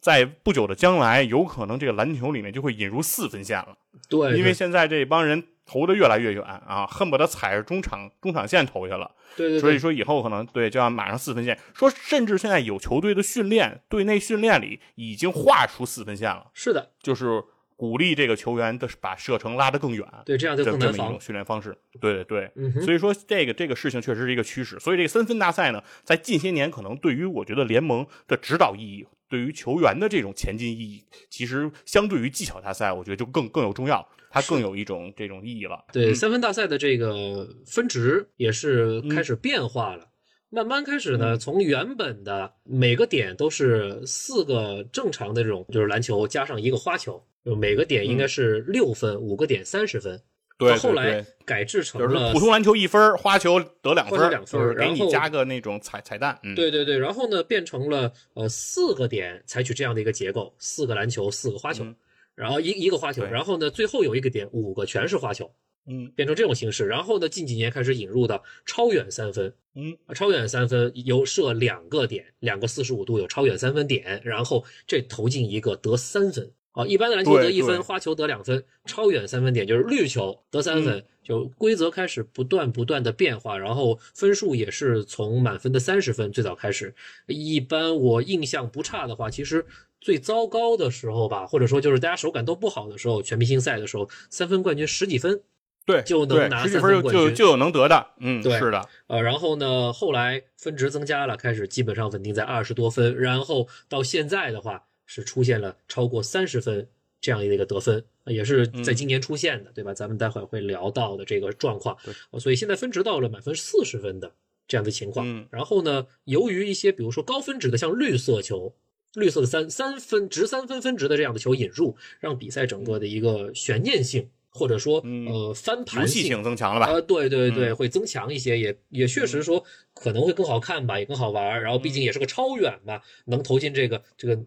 在不久的将来，有可能这个篮球里面就会引入四分线了，对，因为现在这帮人投的越来越远啊，恨不得踩着中场中场线投去了。对对，对所以说以后可能对就要马上四分线，说甚至现在有球队的训练队内训练里已经画出四分线了，是的，就是鼓励这个球员的把射程拉得更远。对，这样就这更难防这么一种。训练方式，对对对，嗯所以说这个这个事情确实是一个趋势，所以这个三分大赛呢，在近些年可能对于我觉得联盟的指导意义，对于球员的这种前进意义，其实相对于技巧大赛，我觉得就更更有重要，它更有一种这种意义了。对，嗯三分大赛的这个分值也是开始变化了。慢慢开始呢，嗯从原本的每个点都是四个正常的这种，就是篮球加上一个花球，就每个点应该是六分，五个点三十分。嗯对，后来改制成就是了普通篮球一分儿，花球得两分，两分儿就是给然后你加个那种彩彩蛋。嗯，对对对，然后呢变成了呃四个点，采取这样的一个结构，四个篮球，四个花球，嗯然后一一个花球，然后呢最后有一个点，五个全是花球，嗯变成这种形式。然后呢近几年开始引入的超远三分，嗯，啊超远三分有设两个点，两个四十五度有超远三分点，然后这投进一个得三分。啊，一般的篮球得一分，花球得两分，超远三分点就是绿球得三分，嗯就规则开始不断不断的变化，然后分数也是从满分的三十分最早开始。一般我印象不差的话，其实最糟糕的时候吧，或者说就是大家手感都不好的时候，全明星赛的时候，三分冠军十几分，对，就能拿三分冠军就有能得的，嗯，对是的，呃，然后呢，后来分值增加了，开始基本上稳定在二十多分，然后到现在的话是出现了超过三十分这样的一个得分，呃也是在今年出现的，对吧？咱们待会儿会聊到的这个状况所以现在分值到了满分四十分的这样的情况。嗯然后呢，由于一些比如说高分值的，像绿色球。绿色的三三分值三分分值的这样的球引入，让比赛整个的一个悬念性或者说嗯呃翻盘性戏性增强了吧？呃，对对对，嗯会增强一些，也也确实说可能会更好看吧，也更好玩儿。然后毕竟也是个超远嘛，能投进这个这个嗯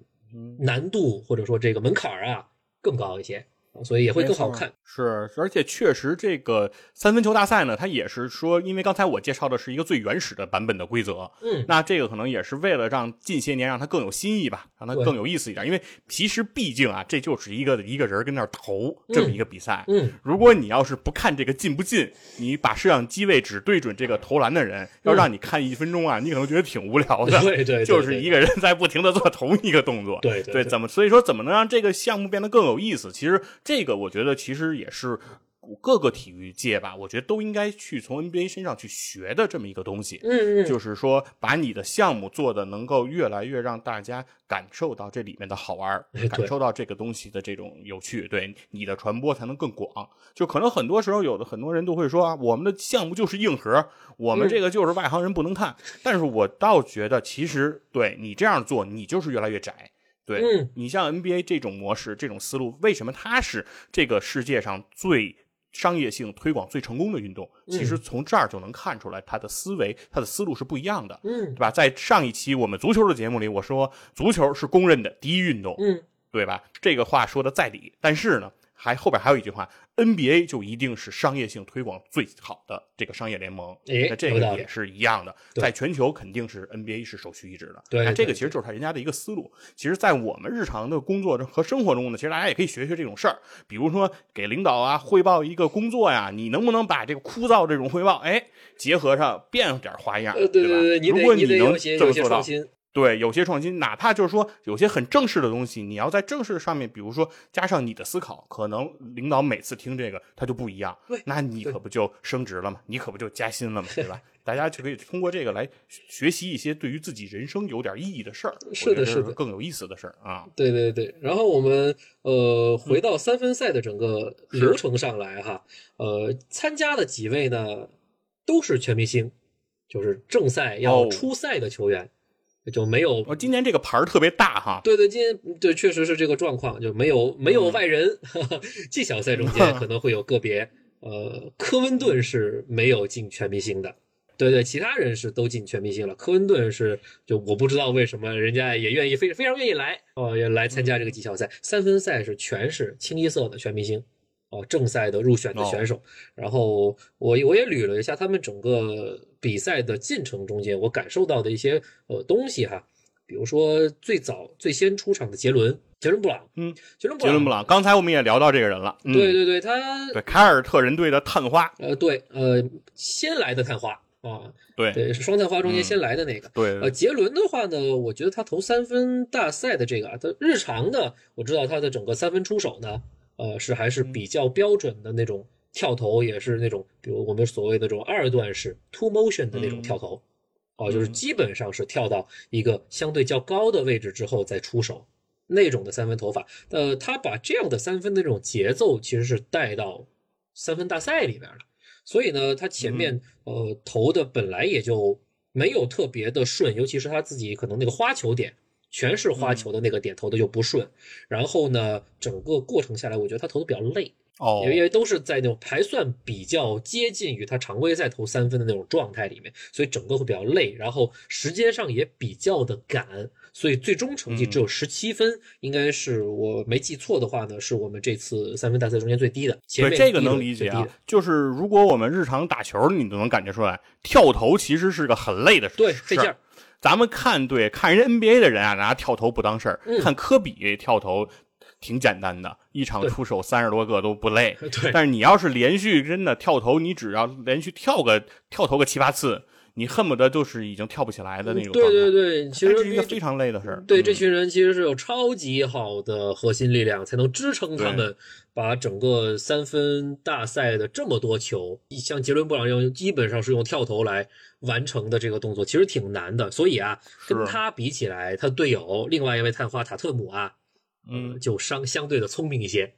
难度或者说这个门槛啊更高一些，所以也会更好看。是，而且确实这个三分球大赛呢，它也是说，因为刚才我介绍的是一个最原始的版本的规则，嗯，那这个可能也是为了让近些年让它更有新意吧，让它更有意思一点。因为其实毕竟啊，这就是一个一个人跟那儿投这么一个比赛。嗯，如果你要是不看这个进不进，你把摄像机位只对准这个投篮的人，要让你看一分钟啊，你可能觉得挺无聊的。嗯对对 对就是一个人在不停的做同一个动作。对对对怎么所以说怎么能让这个项目变得更有意思？其实这个我觉得其实也是各个体育界吧，我觉得都应该去从 NBA 身上去学的这么一个东西。嗯嗯，就是说，把你的项目做的能够越来越让大家感受到这里面的好玩感受到这个东西的这种有趣，对你的传播才能更广。就可能很多时候，有的很多人都会说啊，我们的项目就是硬核，我们嗯这个就是外行人不能看。但是我倒觉得，其实对你这样做，你就是越来越窄。对、嗯你像 NBA 这种模式、这种思路，为什么它是这个世界上最商业性推广最成功的运动？其实从这儿就能看出来，它的思维、它的思路是不一样的。嗯对吧？在上一期我们足球的节目里，我说足球是公认的第一运动，嗯对吧？这个话说的在理，但是呢，还后边还有一句话，NBA 就一定是商业性推广最好的这个商业联盟。哎那这个也是一样的，在全球肯定是 NBA 是首屈一指的。对那这个其实就是他人家的一个思路。其实，在我们日常的工作中和生活中呢，其实大家也可以学学这种事儿。比如说，给领导啊汇报一个工作呀，你能不能把这个枯燥这种汇报，哎，结合上变点花样，呃，对吧？如果你能这么做到。对，有些创新，哪怕就是说有些很正式的东西，你要在正式上面，比如说加上你的思考，可能领导每次听这个他就不一样对，那你可不就升职了吗？你可不就加薪了吗？对吧？大家就可以通过这个来学习一些对于自己人生有点意义的事儿，是的是的更有意思的事儿啊。对对对，然后我们呃回到三分赛的整个流程上来哈，呃，参加的几位呢都是全明星，就是正赛要哦出赛的球员，就没有我今年这个牌儿特别大哈，对对，今年对确实是这个状况，就没有没有外人。季小赛中间可能会有个别，呃，科温顿是没有进全明星的。对对，其他人是都进全明星了。科温顿是就我不知道为什么人家也愿意非非常愿意来哦，也来参加这个技巧赛。三分赛是全是清一色的全明星哦，正赛的入选的选手。然后我我也捋了一下他们整个比赛的进程中间，我感受到的一些呃东西哈。比如说最早最先出场的杰伦，杰伦布朗，嗯，杰伦布朗，杰伦布朗，刚才我们也聊到这个人了，嗯、对对对，他对，凯尔特人队的探花，呃对呃先来的探花啊，对对是双探花中间嗯先来的那个。对呃，杰伦的话呢，我觉得他投三分大赛的这个啊，他日常的我知道他的整个三分出手呢，呃是还是嗯。比较标准的那种跳投，也是那种比如我们所谓的这种二段式 two motion 的那种嗯。跳投，哦、就是嗯。基本上是跳到一个相对较高的位置之后再出手那种的三分投法。呃，他把这样的三分的这种节奏其实是带到三分大赛里面了。所以呢，他前面、呃投的本来也就没有特别的顺，尤其是他自己可能那个花球点全是花球的那个点投的就不顺。然后呢，整个过程下来，我觉得他投的比较累，哦因为都是在那种还算比较接近于他常规赛投三分的那种状态里面，所以整个会比较累，然后时间上也比较的赶，所以最终成绩只有嗯十七分，应该是我没记错的话呢，是我们这次三分大赛中间最低的。前面对这个能理解啊就是如果我们日常打球，你都能感觉出来，跳投其实是个很累的事对，费劲儿儿。咱们看对看人家 NBA 的人啊，拿跳投不当事儿，嗯看科比跳投，挺简单的，一场出手三十多个都不累。对但是你要是连续真的跳投，你只要连续跳个跳投个七八次，你恨不得就是已经跳不起来的那种。对对对，其实是一个非常累的事儿。对，嗯这群人其实是有超级好的核心力量，才能支撑他们把整个三分大赛的这么多球，像杰伦布朗用基本上是用跳投来完成的这个动作，其实挺难的。所以啊，跟他比起来，他队友另外一位探花塔特姆啊，嗯呃，就相相对的聪明一些，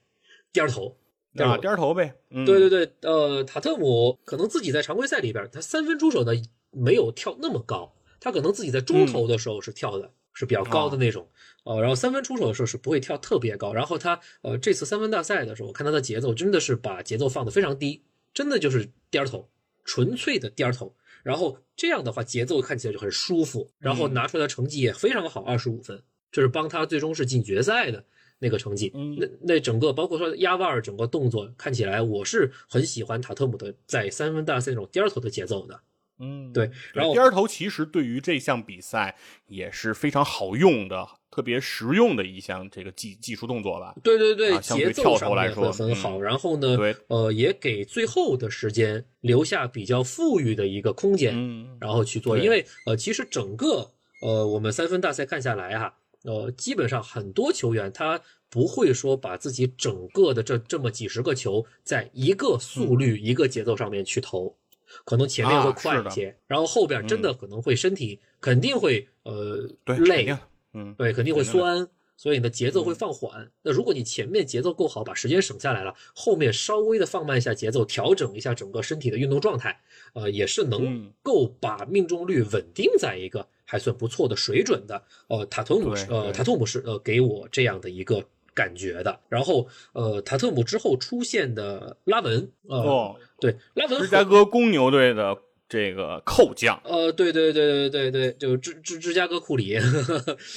颠儿头。啊，头颠儿头呗。嗯，对对对，呃，塔特姆可能自己在常规赛里边，他三分出手呢没有跳那么高，他可能自己在中投的时候是跳的、是比较高的那种，呃，然后三分出手的时候是不会跳特别高，然后他呃这次三分大赛的时候，我看他的节奏真的是把节奏放得非常低，真的就是颠儿头，纯粹的颠儿头，然后这样的话节奏看起来就很舒服，然后拿出来的成绩也非常好，二十五分，这是帮他最终是进决赛的。那个成绩，嗯那那整个包括说压腕儿整个动作看起来，我是很喜欢塔特姆的在三分大赛那种颠儿头的节奏的。嗯，对，然后颠儿头其实对于这项比赛也是非常好用的、特别实用的一项这个技技术动作吧。对对对，啊相对节奏上面跳投来说很很好。嗯然后呢，对呃，也给最后的时间留下比较富裕的一个空间，嗯，然后去做。因为呃，其实整个呃我们三分大赛看下来哈、呃，基本上很多球员他不会说把自己整个的这这么几十个球在一个速率、一个节奏上面去投，可能前面会快一些，然后后边真的可能会身体肯定会呃对，累，嗯，对，肯定会酸，所以你的节奏会放缓。那如果你前面节奏够好，把时间省下来了，后面稍微的放慢一下节奏，调整一下整个身体的运动状态，呃，也是能嗯。够把命中率稳定在一个还算不错的水准的。呃，塔图姆是呃，塔图姆是呃给我这样的一个。感觉的，然后呃，塔特姆之后出现的拉文，呃，哦，对，拉文芝加哥公牛队的这个扣将，呃，对对对对对对，就芝芝芝加哥库里，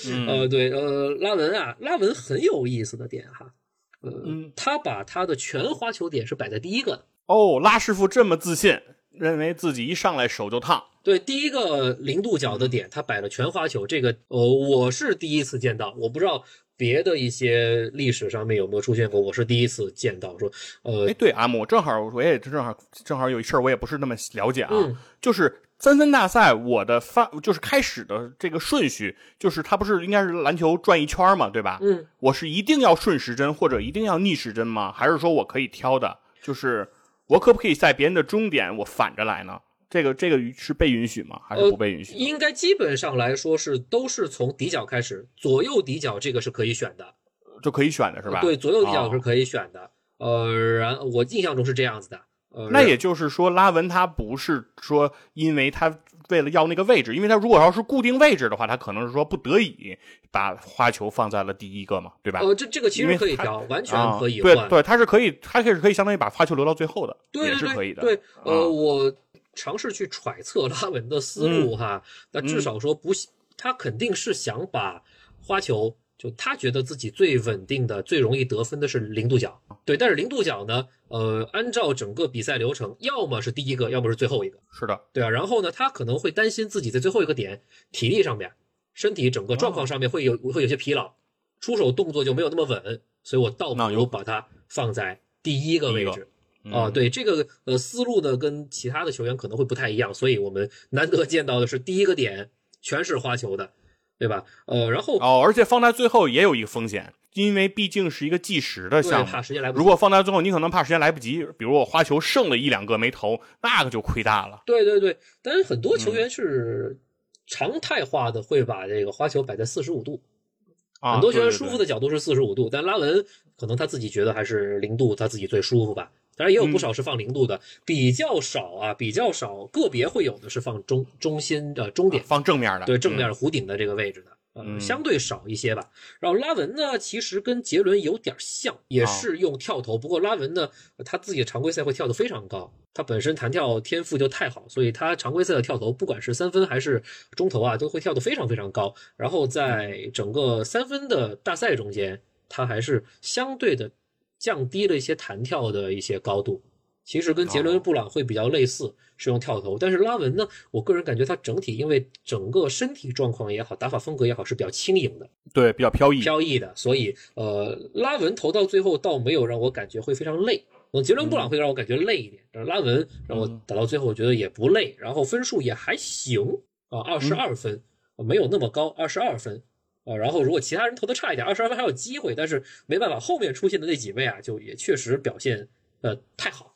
嗯呃，对，呃，拉文啊，拉文很有意思的点哈，呃，嗯他把他的全花球点是摆在第一个，哦，拉师傅这么自信，认为自己一上来手就烫，对，第一个零度角的点，他摆了全花球，这个呃，我是第一次见到，我不知道别的一些历史上面有没有出现过，我是第一次见到说，呃哎，，对，阿木，正好我也正好正好有一事儿，我也不是那么了解啊，嗯就是三分大赛，我的发就是开始的这个顺序，就是它不是应该是篮球转一圈嘛，对吧？嗯，我是一定要顺时针或者一定要逆时针吗？还是说我可以挑的？就是我可不可以在别人的终点我反着来呢？这个这个是被允许吗？还是不被允许的？应该基本上来说是都是从底角开始，左右底角这个是可以选的，就可以选的是吧？对，左右底角是哦可以选的。呃，然我印象中是这样子的。呃，那也就是说，拉文他不是说因为他为了要那个位置，因为他如果要是固定位置的话，他可能是说不得已把花球放在了第一个嘛，对吧？呃，这这个其实可以调，完全啊可以换。对对，他是可以，他是可以相当于把花球留到最后的，对对对也是可以的。对，呃，啊我尝试去揣测拉文的思路哈，那至少说不，他肯定是想把花球。就他觉得自己最稳定的、最容易得分的是零度角，对。但是零度角呢，呃，按照整个比赛流程，要么是第一个，要么是最后一个，是的，对啊。然后呢，他可能会担心自己在最后一个点体力上面、身体整个状况上面会有会有些疲劳，出手动作就没有那么稳，所以我倒不如把它放在第一个位置。啊，嗯，对这个呃思路呢，跟其他的球员可能会不太一样，所以我们难得见到的是第一个点全是花球的，对吧？呃，然后哦，而且放在最后也有一个风险，因为毕竟是一个计时的对项目。怕时间来不及。如果放在最后，你可能怕时间来不及，比如我花球剩了一两个没投，那个就亏大了。对对对，但是很多嗯球员是常态化的会把这个花球摆在四十五度，啊，很多球员舒服的角度是四十五度，但拉文可能他自己觉得还是零度，他自己最舒服吧。当然也有嗯不少是放零度的，比较少啊，比较少，个别会有的是放中中心的终点，放正面的，对正面嗯弧顶的这个位置的，呃，嗯相对少一些吧。然后拉文呢，其实跟杰伦有点像，也是用跳投，不过拉文呢，呃他自己的常规赛会跳得非常高，他本身弹跳天赋就太好，所以他常规赛的跳投，不管是三分还是中投啊，都会跳得非常非常高。然后在整个三分的大赛中间，他还是相对的降低了一些弹跳的一些高度。其实跟杰伦哦布朗会比较类似，是用跳投。但是拉文呢，我个人感觉他整体因为整个身体状况也好，打法风格也好是比较轻盈的、对，比较飘逸。飘逸的，所以呃，拉文投到最后倒没有让我感觉会非常累。嗯，杰伦布朗会让我感觉累一点，但是拉文让我打到最后我觉得也不累，然后分数也还行啊，二十二分，呃没有那么高，二十二分。啊，然后如果其他人投的差一点，二十二分还有机会，但是没办法，后面出现的那几位啊，就也确实表现呃太好，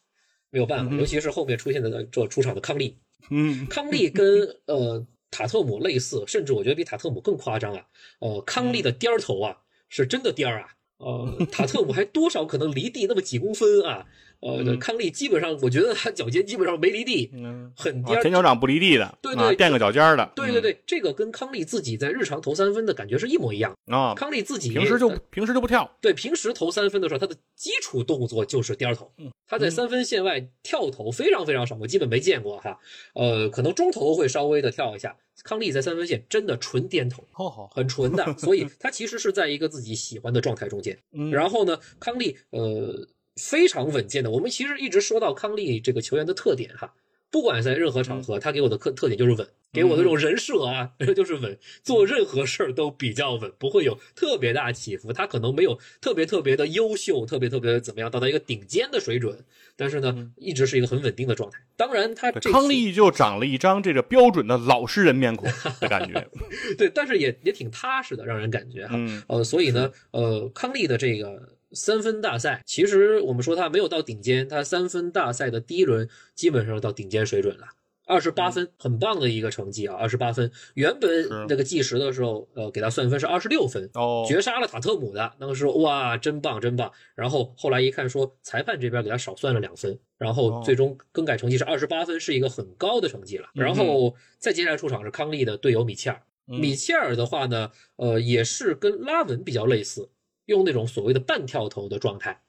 没有办法，尤其是后面出现的这出场的康利，嗯，康利跟呃塔特姆类似，甚至我觉得比塔特姆更夸张啊。呃，康利的颠儿头啊，是真的颠儿啊。呃，塔特姆还多少可能离地那么几公分啊。呃，嗯康利基本上，我觉得他脚尖基本上没离地，嗯很颠。啊前脚掌不离地的，对对啊垫个脚尖儿的，对对对，这个跟康利自己在日常投三分的感觉是一模一样。嗯啊，康利自己平时就呃平时就不跳，对，平时投三分的时候，他的基础动作就是颠儿头。他在三分线外跳投非常非常少，我基本没见过哈。呃，可能中投会稍微的跳一下。康利在三分线真的纯颠投，很纯的，所以他其实是在一个自己喜欢的状态中间。嗯然后呢，康利呃非常稳健的。我们其实一直说到康利这个球员的特点哈，不管在任何场合，他给我的特特点就是稳，给我的这种人设啊，就是稳，做任何事儿都比较稳，不会有特别大起伏。他可能没有特别特别的优秀，特别特别的怎么样，到达一个顶尖的水准，但是呢，一直是一个很稳定的状态。当然，他康利就长了一张这个标准的老实人面孔的感觉，对，但是也也挺踏实的，让人感觉哈。嗯呃，所以呢，呃，康利的这个三分大赛，其实我们说他没有到顶尖，他三分大赛的第一轮基本上到顶尖水准了。二十八分，很棒的一个成绩啊！二十八分，原本那个计时的时候，呃，给他算分是二十六分，哦，绝杀了塔特姆的。那个时候哇，真棒，真棒。然后后来一看说，裁判这边给他少算了两分，然后哦最终更改成绩是二十八分，是一个很高的成绩了。然后再接下来出场是康利的队友米切尔，嗯米切尔的话呢，呃，也是跟拉文比较类似，用那种所谓的半跳投的状态，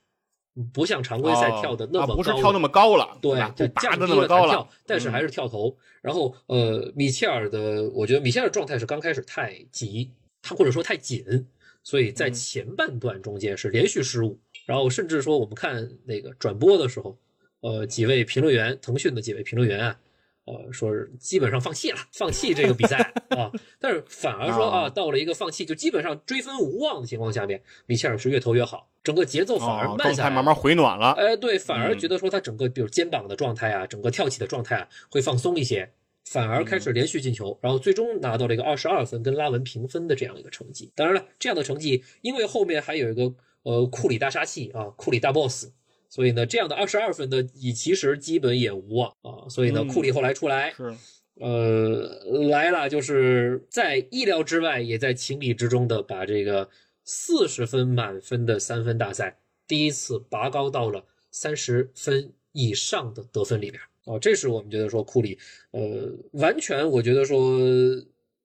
不像常规赛哦跳的那么高、啊不是跳那么高了，对吧，就不拔的降低了那么高了弹跳，，但是还是是跳投。然后呃，米切尔的，我觉得米切尔状态是刚开始太急，他或者说太紧，所以在嗯前半段中间是连续失误，然后甚至说我们看那个转播的时候，呃，几位评论员，腾讯的几位评论员啊。呃，说是基本上放弃了，放弃这个比赛啊，但是反而说啊，啊。到了一个放弃就基本上追分无望的情况下面，米切尔是越投越好，整个节奏反而哦慢下来慢慢回暖了，哎，对，反而嗯。觉得说他整个比如肩膀的状态啊，整个跳起的状态啊，会放松一些，反而开始连续进球，然后最终拿到了一个二十二分，跟拉文平分的这样一个成绩。当然了，这样的成绩，因为后面还有一个呃库里大杀器啊，库里大 boss，所以呢，这样的二十二分的你其实基本也无望啊。所以呢，嗯库里后来出来，是呃，来了，就是在意料之外，也在情理之中的把这个四十分满分的三分大赛第一次拔高到了三十分以上的得分里边。哦，这是我们觉得说库里，呃，完全我觉得说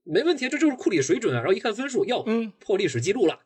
没问题，这就是库里水准啊。然后一看分数，哟，嗯破历史记录了，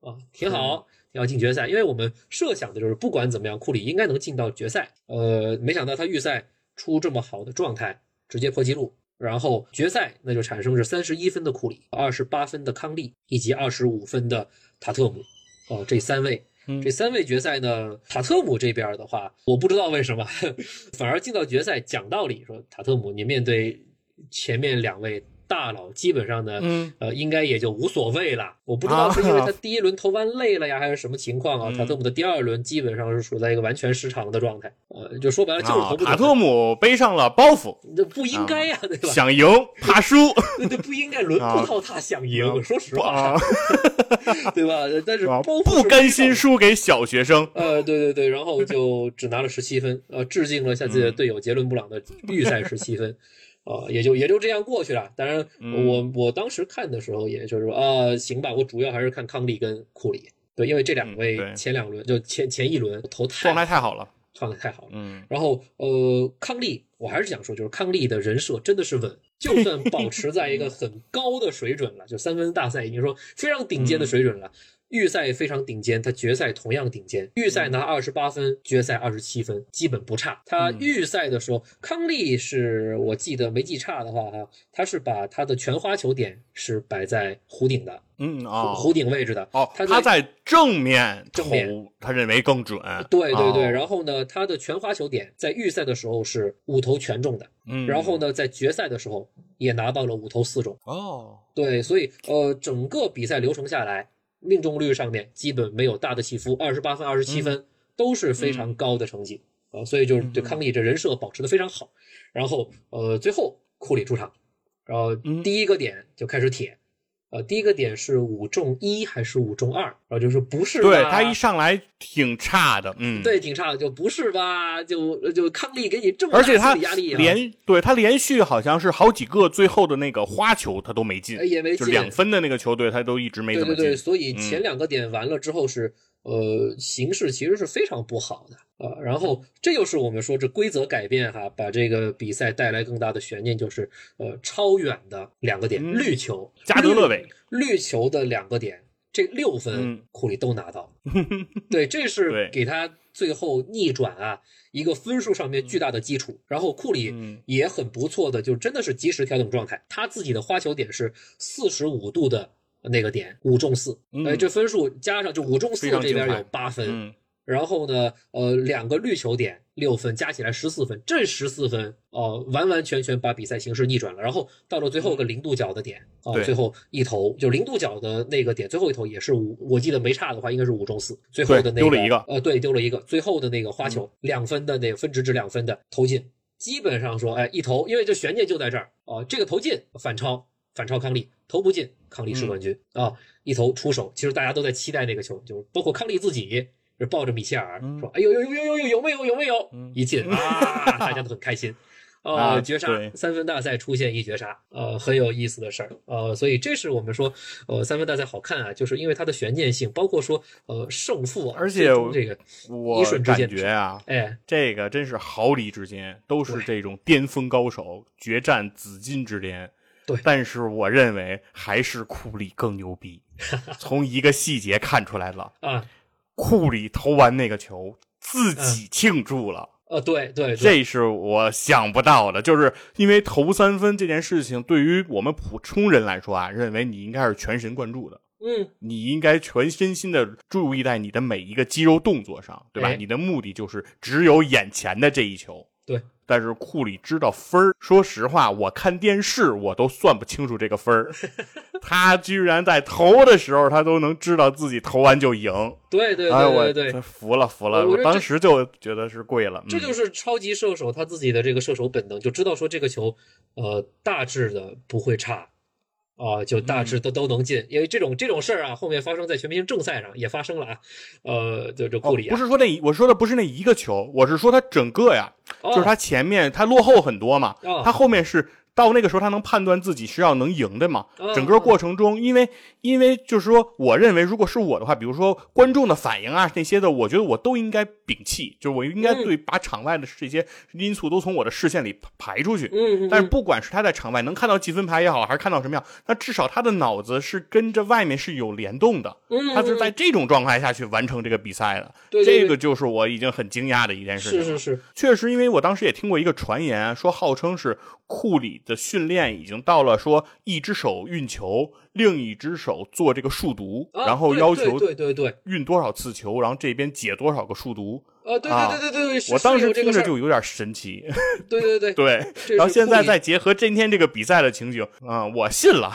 啊，挺好，要进决赛。因为我们设想的就是不管怎么样，库里应该能进到决赛。呃，没想到他预赛出这么好的状态，直接破纪录。然后决赛那就产生是三十一分的库里，二十八分的康利，以及二十五分的塔特姆。哦，这三位，嗯这三位决赛呢，塔特姆这边的话，我不知道为什么，反而进到决赛。讲道理说，塔特姆你面对前面两位大佬，基本上呢，嗯。呃，应该也就无所谓了。我不知道啊。是因为他第一轮投完累了呀，还是什么情况啊？嗯。塔特姆的第二轮基本上是处在一个完全失常的状态，呃，就说白了就是塔特姆背上了包袱，这不应该呀，对吧？想赢怕输。对对，不应该轮不到他想赢。啊。说实话，啊，对吧？但是啊包袱不甘心输给小学生，呃，对对对，然后就只拿了十七分，呃，致敬了一下自己的队友杰伦布朗的预赛十七分，啊、也就也就这样过去了。当然，嗯。我我当时看的时候，也就是说啊、行吧，我主要还是看康利跟库里，对，因为这两嗯位前两轮、就前前一轮投太状态太好了，状态太好了。嗯。然后呃，康利，我还是想说，就是康利的人设真的是稳，就算保持在一个很高的水准了，就三分大赛已经说非常顶尖的水准了，预赛非常顶尖，他决赛同样顶尖。预赛拿二十八分，决赛二十七分，基本不差。他预赛的时候，康利是我记得没记差的话哈，他是把他的全花球点是摆在弧顶的，嗯啊，弧顶位置的。哦，他他在正面正面，他认为更准。对对对，哦然后呢，他的全花球点在预赛的时候是五投全中的，嗯，然后呢，在决赛的时候也拿到了五投四中。哦，对，所以呃，整个比赛流程下来，命中率上面基本没有大的起伏，二十八分、二十七分都是非常高的成绩。啊、呃所以就是对康利这人设保持的非常好。然后呃，最后库里出场，然后嗯。第一个点就开始铁。呃，第一个点是五中一还是五中二？然后就是不是吧，对他一上来挺差的，嗯，，对挺差的，就不是吧？就就康利给你这么大而且他心理压力啊，连对他连续好像是好几个最后的那个花球他都没进哎，也没进就两分的那个球队他都一直没怎么进。对对对，所以嗯前两个点完了之后是、呃形势其实是非常不好的啊、呃然后这就是我们说这规则改变哈，把这个比赛带来更大的悬念，就是呃超远的两个点，嗯绿球加德勒韦绿绿球的两个点，这六分嗯库里都拿到，对，这是给他最后逆转啊一个分数上面巨大的基础。然后库里嗯也很不错的，就真的是及时调整状态，他自己的花球点是四十五度的那个点，五中四，嗯哎，这分数加上就五中四这边有八分，嗯，然后呢，呃，两个绿球点六分，加起来十四分，这十四分哦、完完全全把比赛形势逆转了。然后到了最后个零度角的点啊、最后一投就零度角的那个点，最后一投也是五，我记得没差的话应该是五中四，最后的那个对丢了一个呃，对，丢了一个，最后的那个花球、两分的那个分值值两分的投进，基本上说，哎，一投，因为这悬念就在这儿哦、这个投进反超反超康利，投不进康利是冠军、啊，一投出手，其实大家都在期待那个球，就是包括康利自己。是抱着米切尔嗯说：“哎呦呦呦呦呦，有没有有没有？”嗯一进 啊，大家都很开心。啊呃，绝杀三分大赛出现一绝杀，呃，很有意思的事儿，呃，所以这是我们说，呃，三分大赛好看啊，就是因为它的悬念性，包括说，呃，胜负啊，而且这个，我一瞬之间感觉啊，哎，这个真是毫厘之间，都是这种巅峰高手决战紫金之巅。对但是我认为还是库里更牛逼。从一个细节看出来了，啊，库里投完那个球自己庆祝了。呃，对对对，这是我想不到的，就是因为投三分这件事情，对于我们普通人来说啊，认为你应该是全神贯注的，嗯，你应该全身心的注意在你的每一个肌肉动作上，对吧？哎你的目的就是只有眼前的这一球。对，但是库里知道分儿，说实话，我看电视我都算不清楚这个分儿，他居然在投的时候，他都能知道自己投完就赢。对对对对对，这服了服了，我当时就觉得是贵了。这嗯就是超级射手他自己的这个射手本能，就知道说这个球，呃，大致的不会差，啊、就大致都都能进，因为这种这种事儿啊，后面发生在全明星正赛上也发生了啊，呃，就这哦库里啊，不是说那，我说的不是那一个球，我是说他整个呀，哦就是他前面他落后很多嘛，哦。他后面是到那个时候他能判断自己是要能赢的嘛。哦整个过程中，因为因为就是说，我认为如果是我的话，比如说观众的反应啊那些的，我觉得我都应该摒弃，就是我应该嗯对把场外的这些因素都从我的视线里排出去。嗯，嗯，但是嗯不管是他在场外能看到积分牌也好，还是看到什么样，那至少他的脑子是跟着外面是有联动的，嗯他是在这种状态下去完成这个比赛的。对这个就是我已经很惊讶的一件事情。是是是，确实，因为我当时也听过一个传言，说号称是库里的训练已经到了说一只手运球，另一只手做这个数独，啊然后要求对对对对，运多少次球，然后这边解多少个数独。啊，对啊对对对对，我当时听着就有点神奇，对对对，对。然后现在再结合今天这个比赛的情景，啊、我信了。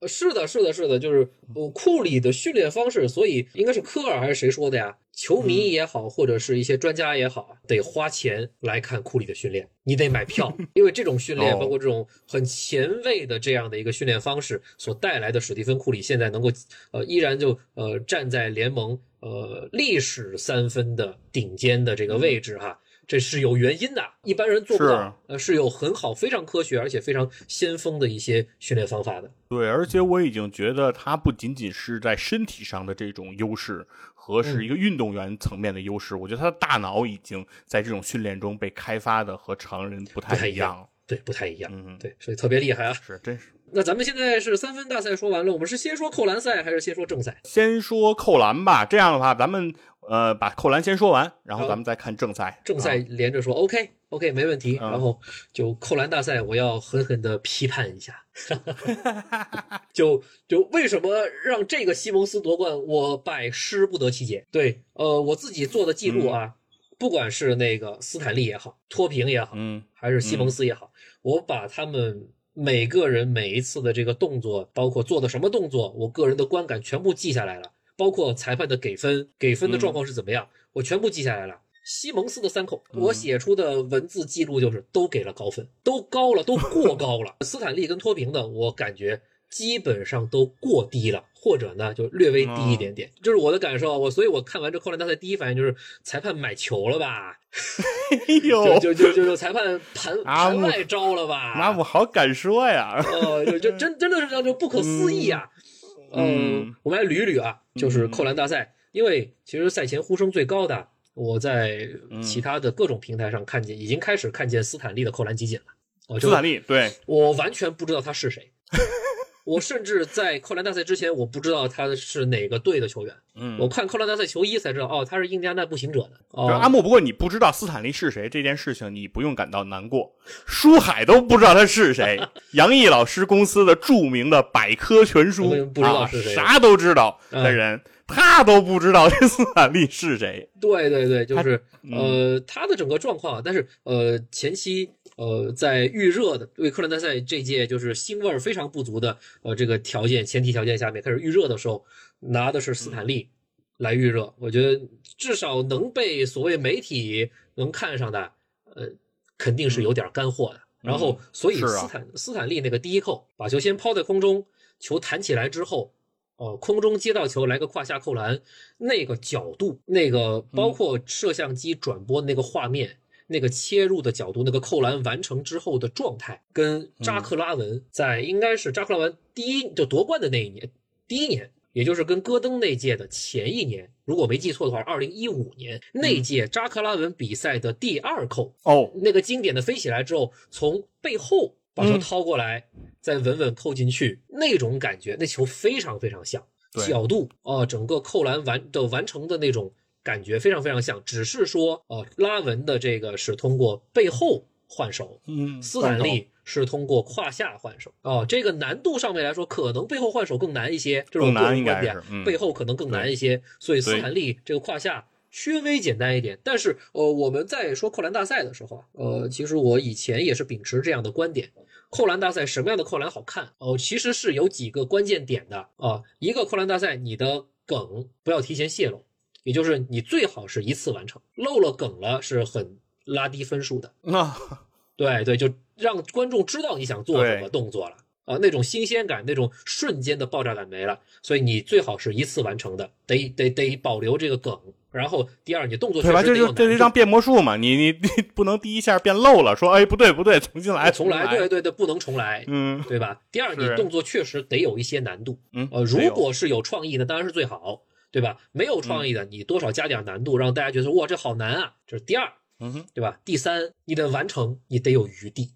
呃是的，是的，是的，就是呃库里的训练方式，所以应该是科尔还是谁说的呀？球嗯迷也好，或者是一些专家也好，得花钱来看库里的训练，你得买票，因为这种训练，哦包括这种很前卫的这样的一个训练方式所带来的史蒂芬库里现在能够呃依然就呃站在联盟呃历史三分的顶尖的这个位置哈。这是有原因的，一般人做不是到，呃，是有很好、非常科学而且非常先锋的一些训练方法的。对，而且我已经觉得他不仅仅是在身体上的这种优势和是一个运动员层面的优势，我觉得他的大脑已经在这种训练中被开发的和常人不不太太一样一样。对，不太一样。嗯，对，所以特别厉害啊。是真是那咱们现在是三分大赛说完了，我们是先说扣篮赛还是先说正赛？先说扣篮吧，这样的话，咱们呃把扣篮先说完，然后咱们再看正赛。正赛啊连着说、OK OK 没问题，嗯然后就扣篮大赛，我要狠狠的批判一下，就就为什么让这个西蒙斯夺冠，我百思不得其解。对，呃，我自己做的记录啊，不管是那个斯坦利也好，托平也好，嗯还是西蒙斯也好，我把他们每个人每一次的这个动作，包括做的什么动作，我个人的观感全部记下来了，包括裁判的给分，给分的状况是怎么样，我全部记下来了。西蒙斯的三扣，我写出的文字记录就是都给了高分，都高了，都过高了。斯坦利跟托平呢，我感觉基本上都过低了，或者呢就略微低一点点，就是我的感受。我所以，我看完这扣篮大赛，第一反应就是裁判买球了吧？哎呦，就就就就裁判盘盘外招了吧？那，我好敢说呀！哦，就就真 真的是这样，就不可思议啊！嗯呃，我们来捋一捋啊，就是扣篮大赛，因为其实赛前呼声最高的，我在其他的各种平台上看见，已经开始看见斯坦利的扣篮集锦了。哦，就斯坦利，对，我完全不知道他是谁，我甚至在扣篮大赛之前，我不知道他是哪个队的球员。嗯，我看扣篮大赛球衣才知道，哦，他是印第安纳步行者的。哦，阿木，不过你不知道斯坦利是谁这件事情，你不用感到难过。书海都不知道他是谁，杨毅老师公司的著名的百科全书，不知道是谁啊，啥都知道的嗯人，他都不知道这斯坦利是谁。对对对，就是嗯。呃，他的整个状况，但是呃，前期呃，在预热的为克兰大赛这届就是腥味儿非常不足的呃这个条件前提条件下面开始预热的时候，拿的是斯坦利来预热，我觉得至少能被所谓媒体能看上的，呃，肯定是有点干货的。然后，所以斯坦斯坦利那个第一扣，把球先抛在空中，球弹起来之后，哦，空中接到球来个胯下扣篮，那个角度，那个包括摄像机转播那个画面，那个切入的角度，那个扣篮完成之后的状态，跟扎克拉文在应该是扎克拉文第一就夺冠的那一年，第一年。也就是跟戈登那届的前一年，如果没记错的话，二零一五年那届扎克拉文比赛的第二扣，哦，那个经典的飞起来之后，从背后把球掏过来，再稳稳扣进去，那种感觉，那球非常非常像，角度啊、整个扣篮完的完成的那种感觉非常非常像，只是说呃，拉文的这个是通过背后换手，嗯，斯坦利是通过胯下换手哦，这个难度上面来说，可能背后换手更难一些，这是我个人观点，嗯背后可能更难一些，所以斯坦利这个胯下稍微简单一点。但是呃，我们在说扣篮大赛的时候啊，呃，其实我以前也是秉持这样的观点。扣篮大赛什么样的扣篮好看？哦，其实是有几个关键点的啊。一个扣篮大赛，你的梗不要提前泄露，也就是你最好是一次完成，漏了梗了是很拉低分数的。啊，对对，就让观众知道你想做什么动作了啊，那种新鲜感，那种瞬间的爆炸感没了，所以你最好是一次完成的，得得得保留这个梗。然后第二，你动作确对吧？实得有难这就这就像度。变魔术嘛，你你你不能第一下变漏了，说哎不对不对，重新来重来，对对对，不能重来，嗯对吧？第二，你动作确实得有一些难度。嗯，呃，如果是有创意的，当然是最好，对吧？没有创意的，你多少加点难度，让大家觉得哇，这好难啊。这是第二，嗯哼对吧？第三，你的完成你得有余地，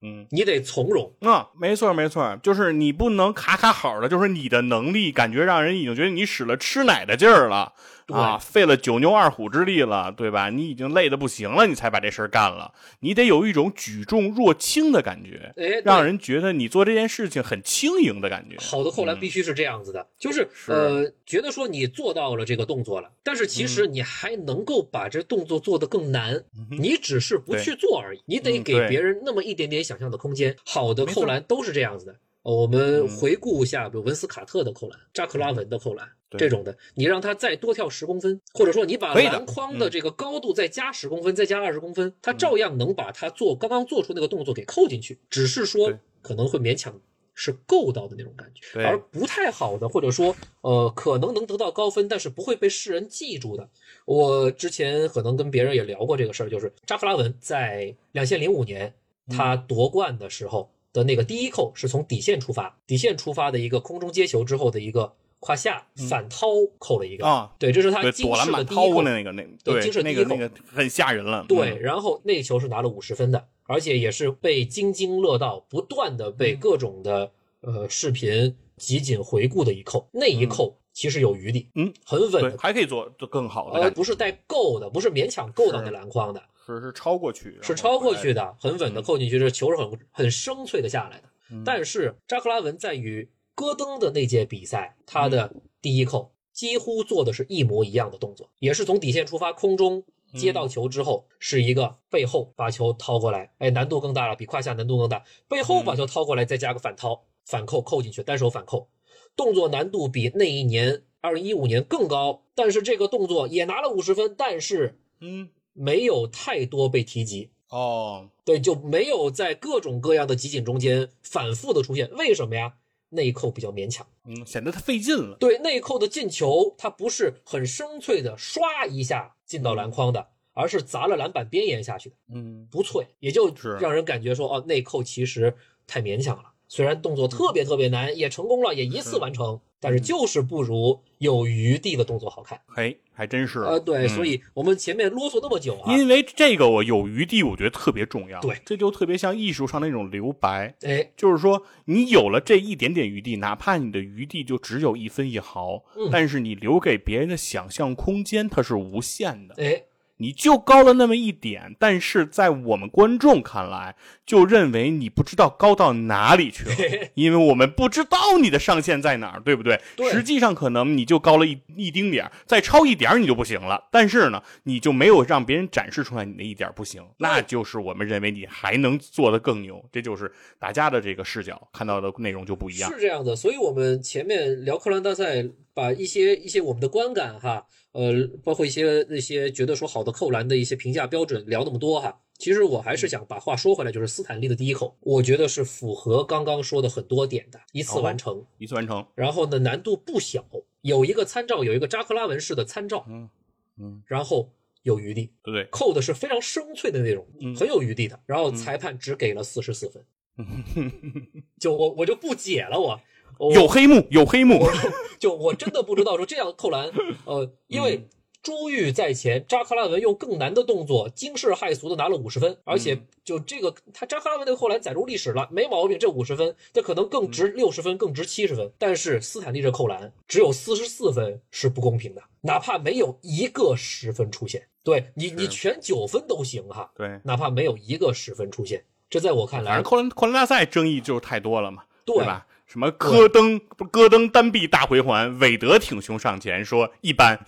嗯。你得从容。啊，没错没错，就是你不能卡卡好的，就是你的能力感觉让人已经觉得你使了吃奶的劲儿了啊，费了九牛二虎之力了，对吧？你已经累得不行了，你才把这事儿干了，你得有一种举重若轻的感觉，哎，让人觉得你做这件事情很轻盈的感觉。好的扣篮必须是这样子的，就是呃，觉得说你做到了这个动作了，但是其嗯实你还能够把这动作做得更难，你只是不去做而已，你得给别人那么一点点想象的空间。好的扣篮都是这样子的。呃我们嗯回顾一下，比如文斯卡特的扣篮、扎克拉文的扣篮对这种的，你让他再多跳十公分，或者说你把篮筐的嗯。这个高度再加十公分，再加二十公分，他照样能把他做刚刚做出那个动作给扣进去，只是说可能会勉强是够到的那种感觉。而不太好的，或者说呃可能能得到高分，但是不会被世人记住的。我之前可能跟别人也聊过这个事儿，就是扎克拉文在两千零五年他夺冠的时候的那个第一扣是从底线出发，底线出发的一个空中接球之后的一个胯下反掏扣了一个。啊，对，这是他对，惊躲篮板世的第一扣掏的那个那对对惊世第一扣那个那个很吓人了。对，嗯，然后那球是拿了五十分的，而且也是被津津乐道，不断的嗯被各种的、呃视频集锦回顾的一扣。那一扣其实有余地，嗯，很稳，的，还可以做做更好的呃，不是带够的，不是勉强够到那篮筐的，是是超过去，是超过去的。很稳的嗯。扣进去，这球是很很生脆的下来的。嗯。但是扎克拉文在与戈登的那届比赛，他的第一扣几乎做的是一模一样的动作，也是从底线出发，空中接到球之后是一个背后把球掏过来，哎，难度更大了，比胯下难度更大，背后把球掏过来，再加个反掏，反扣扣进去，单手反扣，动作难度比那一年二零一五年更高，但是这个动作也拿了五十分，但是嗯，没有太多被提及。哦，对，就没有在各种各样的集锦中间反复的出现。为什么呀？内扣比较勉强。嗯，显得他费劲了。对，内扣的进球，他不是很生脆的唰一下进到篮筐的，而是砸了篮板边沿下去的，嗯，不脆，也就让人感觉说，哦，内扣其实太勉强了。虽然动作特别特别难，也成功了，也一次完成，但是就是不如有余地的动作好看。嘿，还真是。呃，对，嗯所以我们前面啰嗦那么久啊，因为这个我有余地，我觉得特别重要。对这就特别像艺术上那种留白，哎，就是说你有了这一点点余地，哪怕你的余地就只有一分一毫，嗯但是你留给别人的想象空间它是无限的。哎，你就高了那么一点，但是在我们观众看来，就认为你不知道高到哪里去了，因为我们不知道你的上限在哪儿，对不对？对实际上可能你就高了一一丁点儿，再超一点儿你就不行了。但是呢，你就没有让别人展示出来你那一点儿不行，那就是我们认为你还能做得更牛。这就是大家的这个视角看到的内容就不一样。是这样的，所以我们前面聊扣篮大赛，把一些一些我们的观感哈，呃，包括一些那些觉得说好的扣篮的一些评价标准聊那么多哈。其实我还是想把话说回来，就是斯坦利的第一扣，我觉得是符合刚刚说的很多点的，一次完成，一次完成，然后呢难度不小，有一个参照，有一个扎克拉文式的参照，嗯嗯，然后有余地，对？扣的是非常生脆的那种，嗯很有余地的。然后裁判只给了四十四分，就我我就不解了，我我有黑幕，有黑幕。就我真的不知道说这样扣篮，呃，因为朱玉在前，扎克拉文用更难的动作惊世骇俗的拿了五十分，而且就这个他扎克拉文那个扣篮载入历史了，没毛病，这五十分这可能更值六十分，更值七十分。但是斯坦利这扣篮只有四十四分是不公平的，哪怕没有一个十分出现，对你你全九分都行哈，对，哪怕没有一个十分出现，这在我看来反正扣篮扣篮大赛争议就是太多了嘛，对吧？什么戈登戈登单臂大回环，韦德挺胸上前说一般，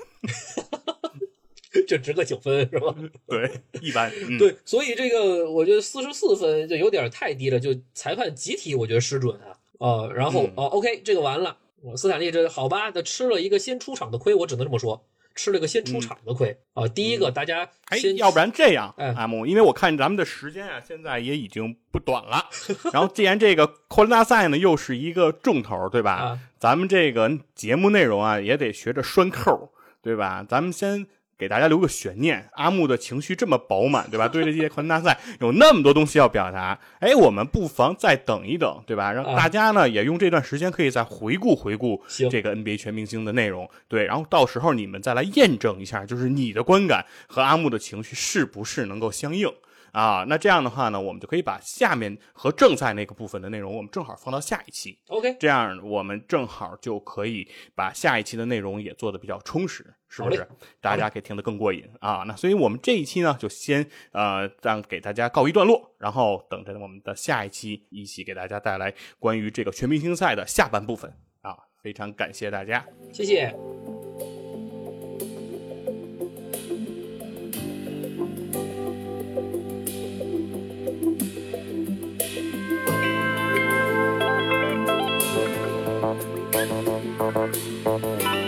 就值个九分是吧？对，一般，嗯、对，所以这个我觉得四十四分就有点太低了，就裁判集体我觉得失准啊。呃，然后嗯。哦，OK，这个完了，我斯坦利这好吧，他吃了一个先出场的亏，我只能这么说，吃了个先出场的亏啊、第一个大家哎，要不然这样，哎阿木，因为我看咱们的时间啊，现在也已经不短了。然后，既然这个扣篮大赛呢又是一个重头，对吧？啊咱们这个节目内容啊，也得学着拴扣，对吧？咱们先给大家留个悬念。阿木的情绪这么饱满，对吧？对这届扣篮大赛有那么多东西要表达，哎，我们不妨再等一等，对吧？让啊大家呢也用这段时间可以再回顾回顾这个 NBA 全明星的内容，对，然后到时候你们再来验证一下，就是你的观感和阿木的情绪是不是能够相应。啊，那这样的话呢，我们就可以把下面和正赛那个部分的内容，我们正好放到下一期，OK，这样我们正好就可以把下一期的内容也做得比较充实，是不是？大家可以听得更过瘾啊。那所以我们这一期呢，就先呃让给大家告一段落，然后等着我们的下一期一起给大家带来关于这个全明星赛的下半部分啊。非常感谢大家。谢谢。Música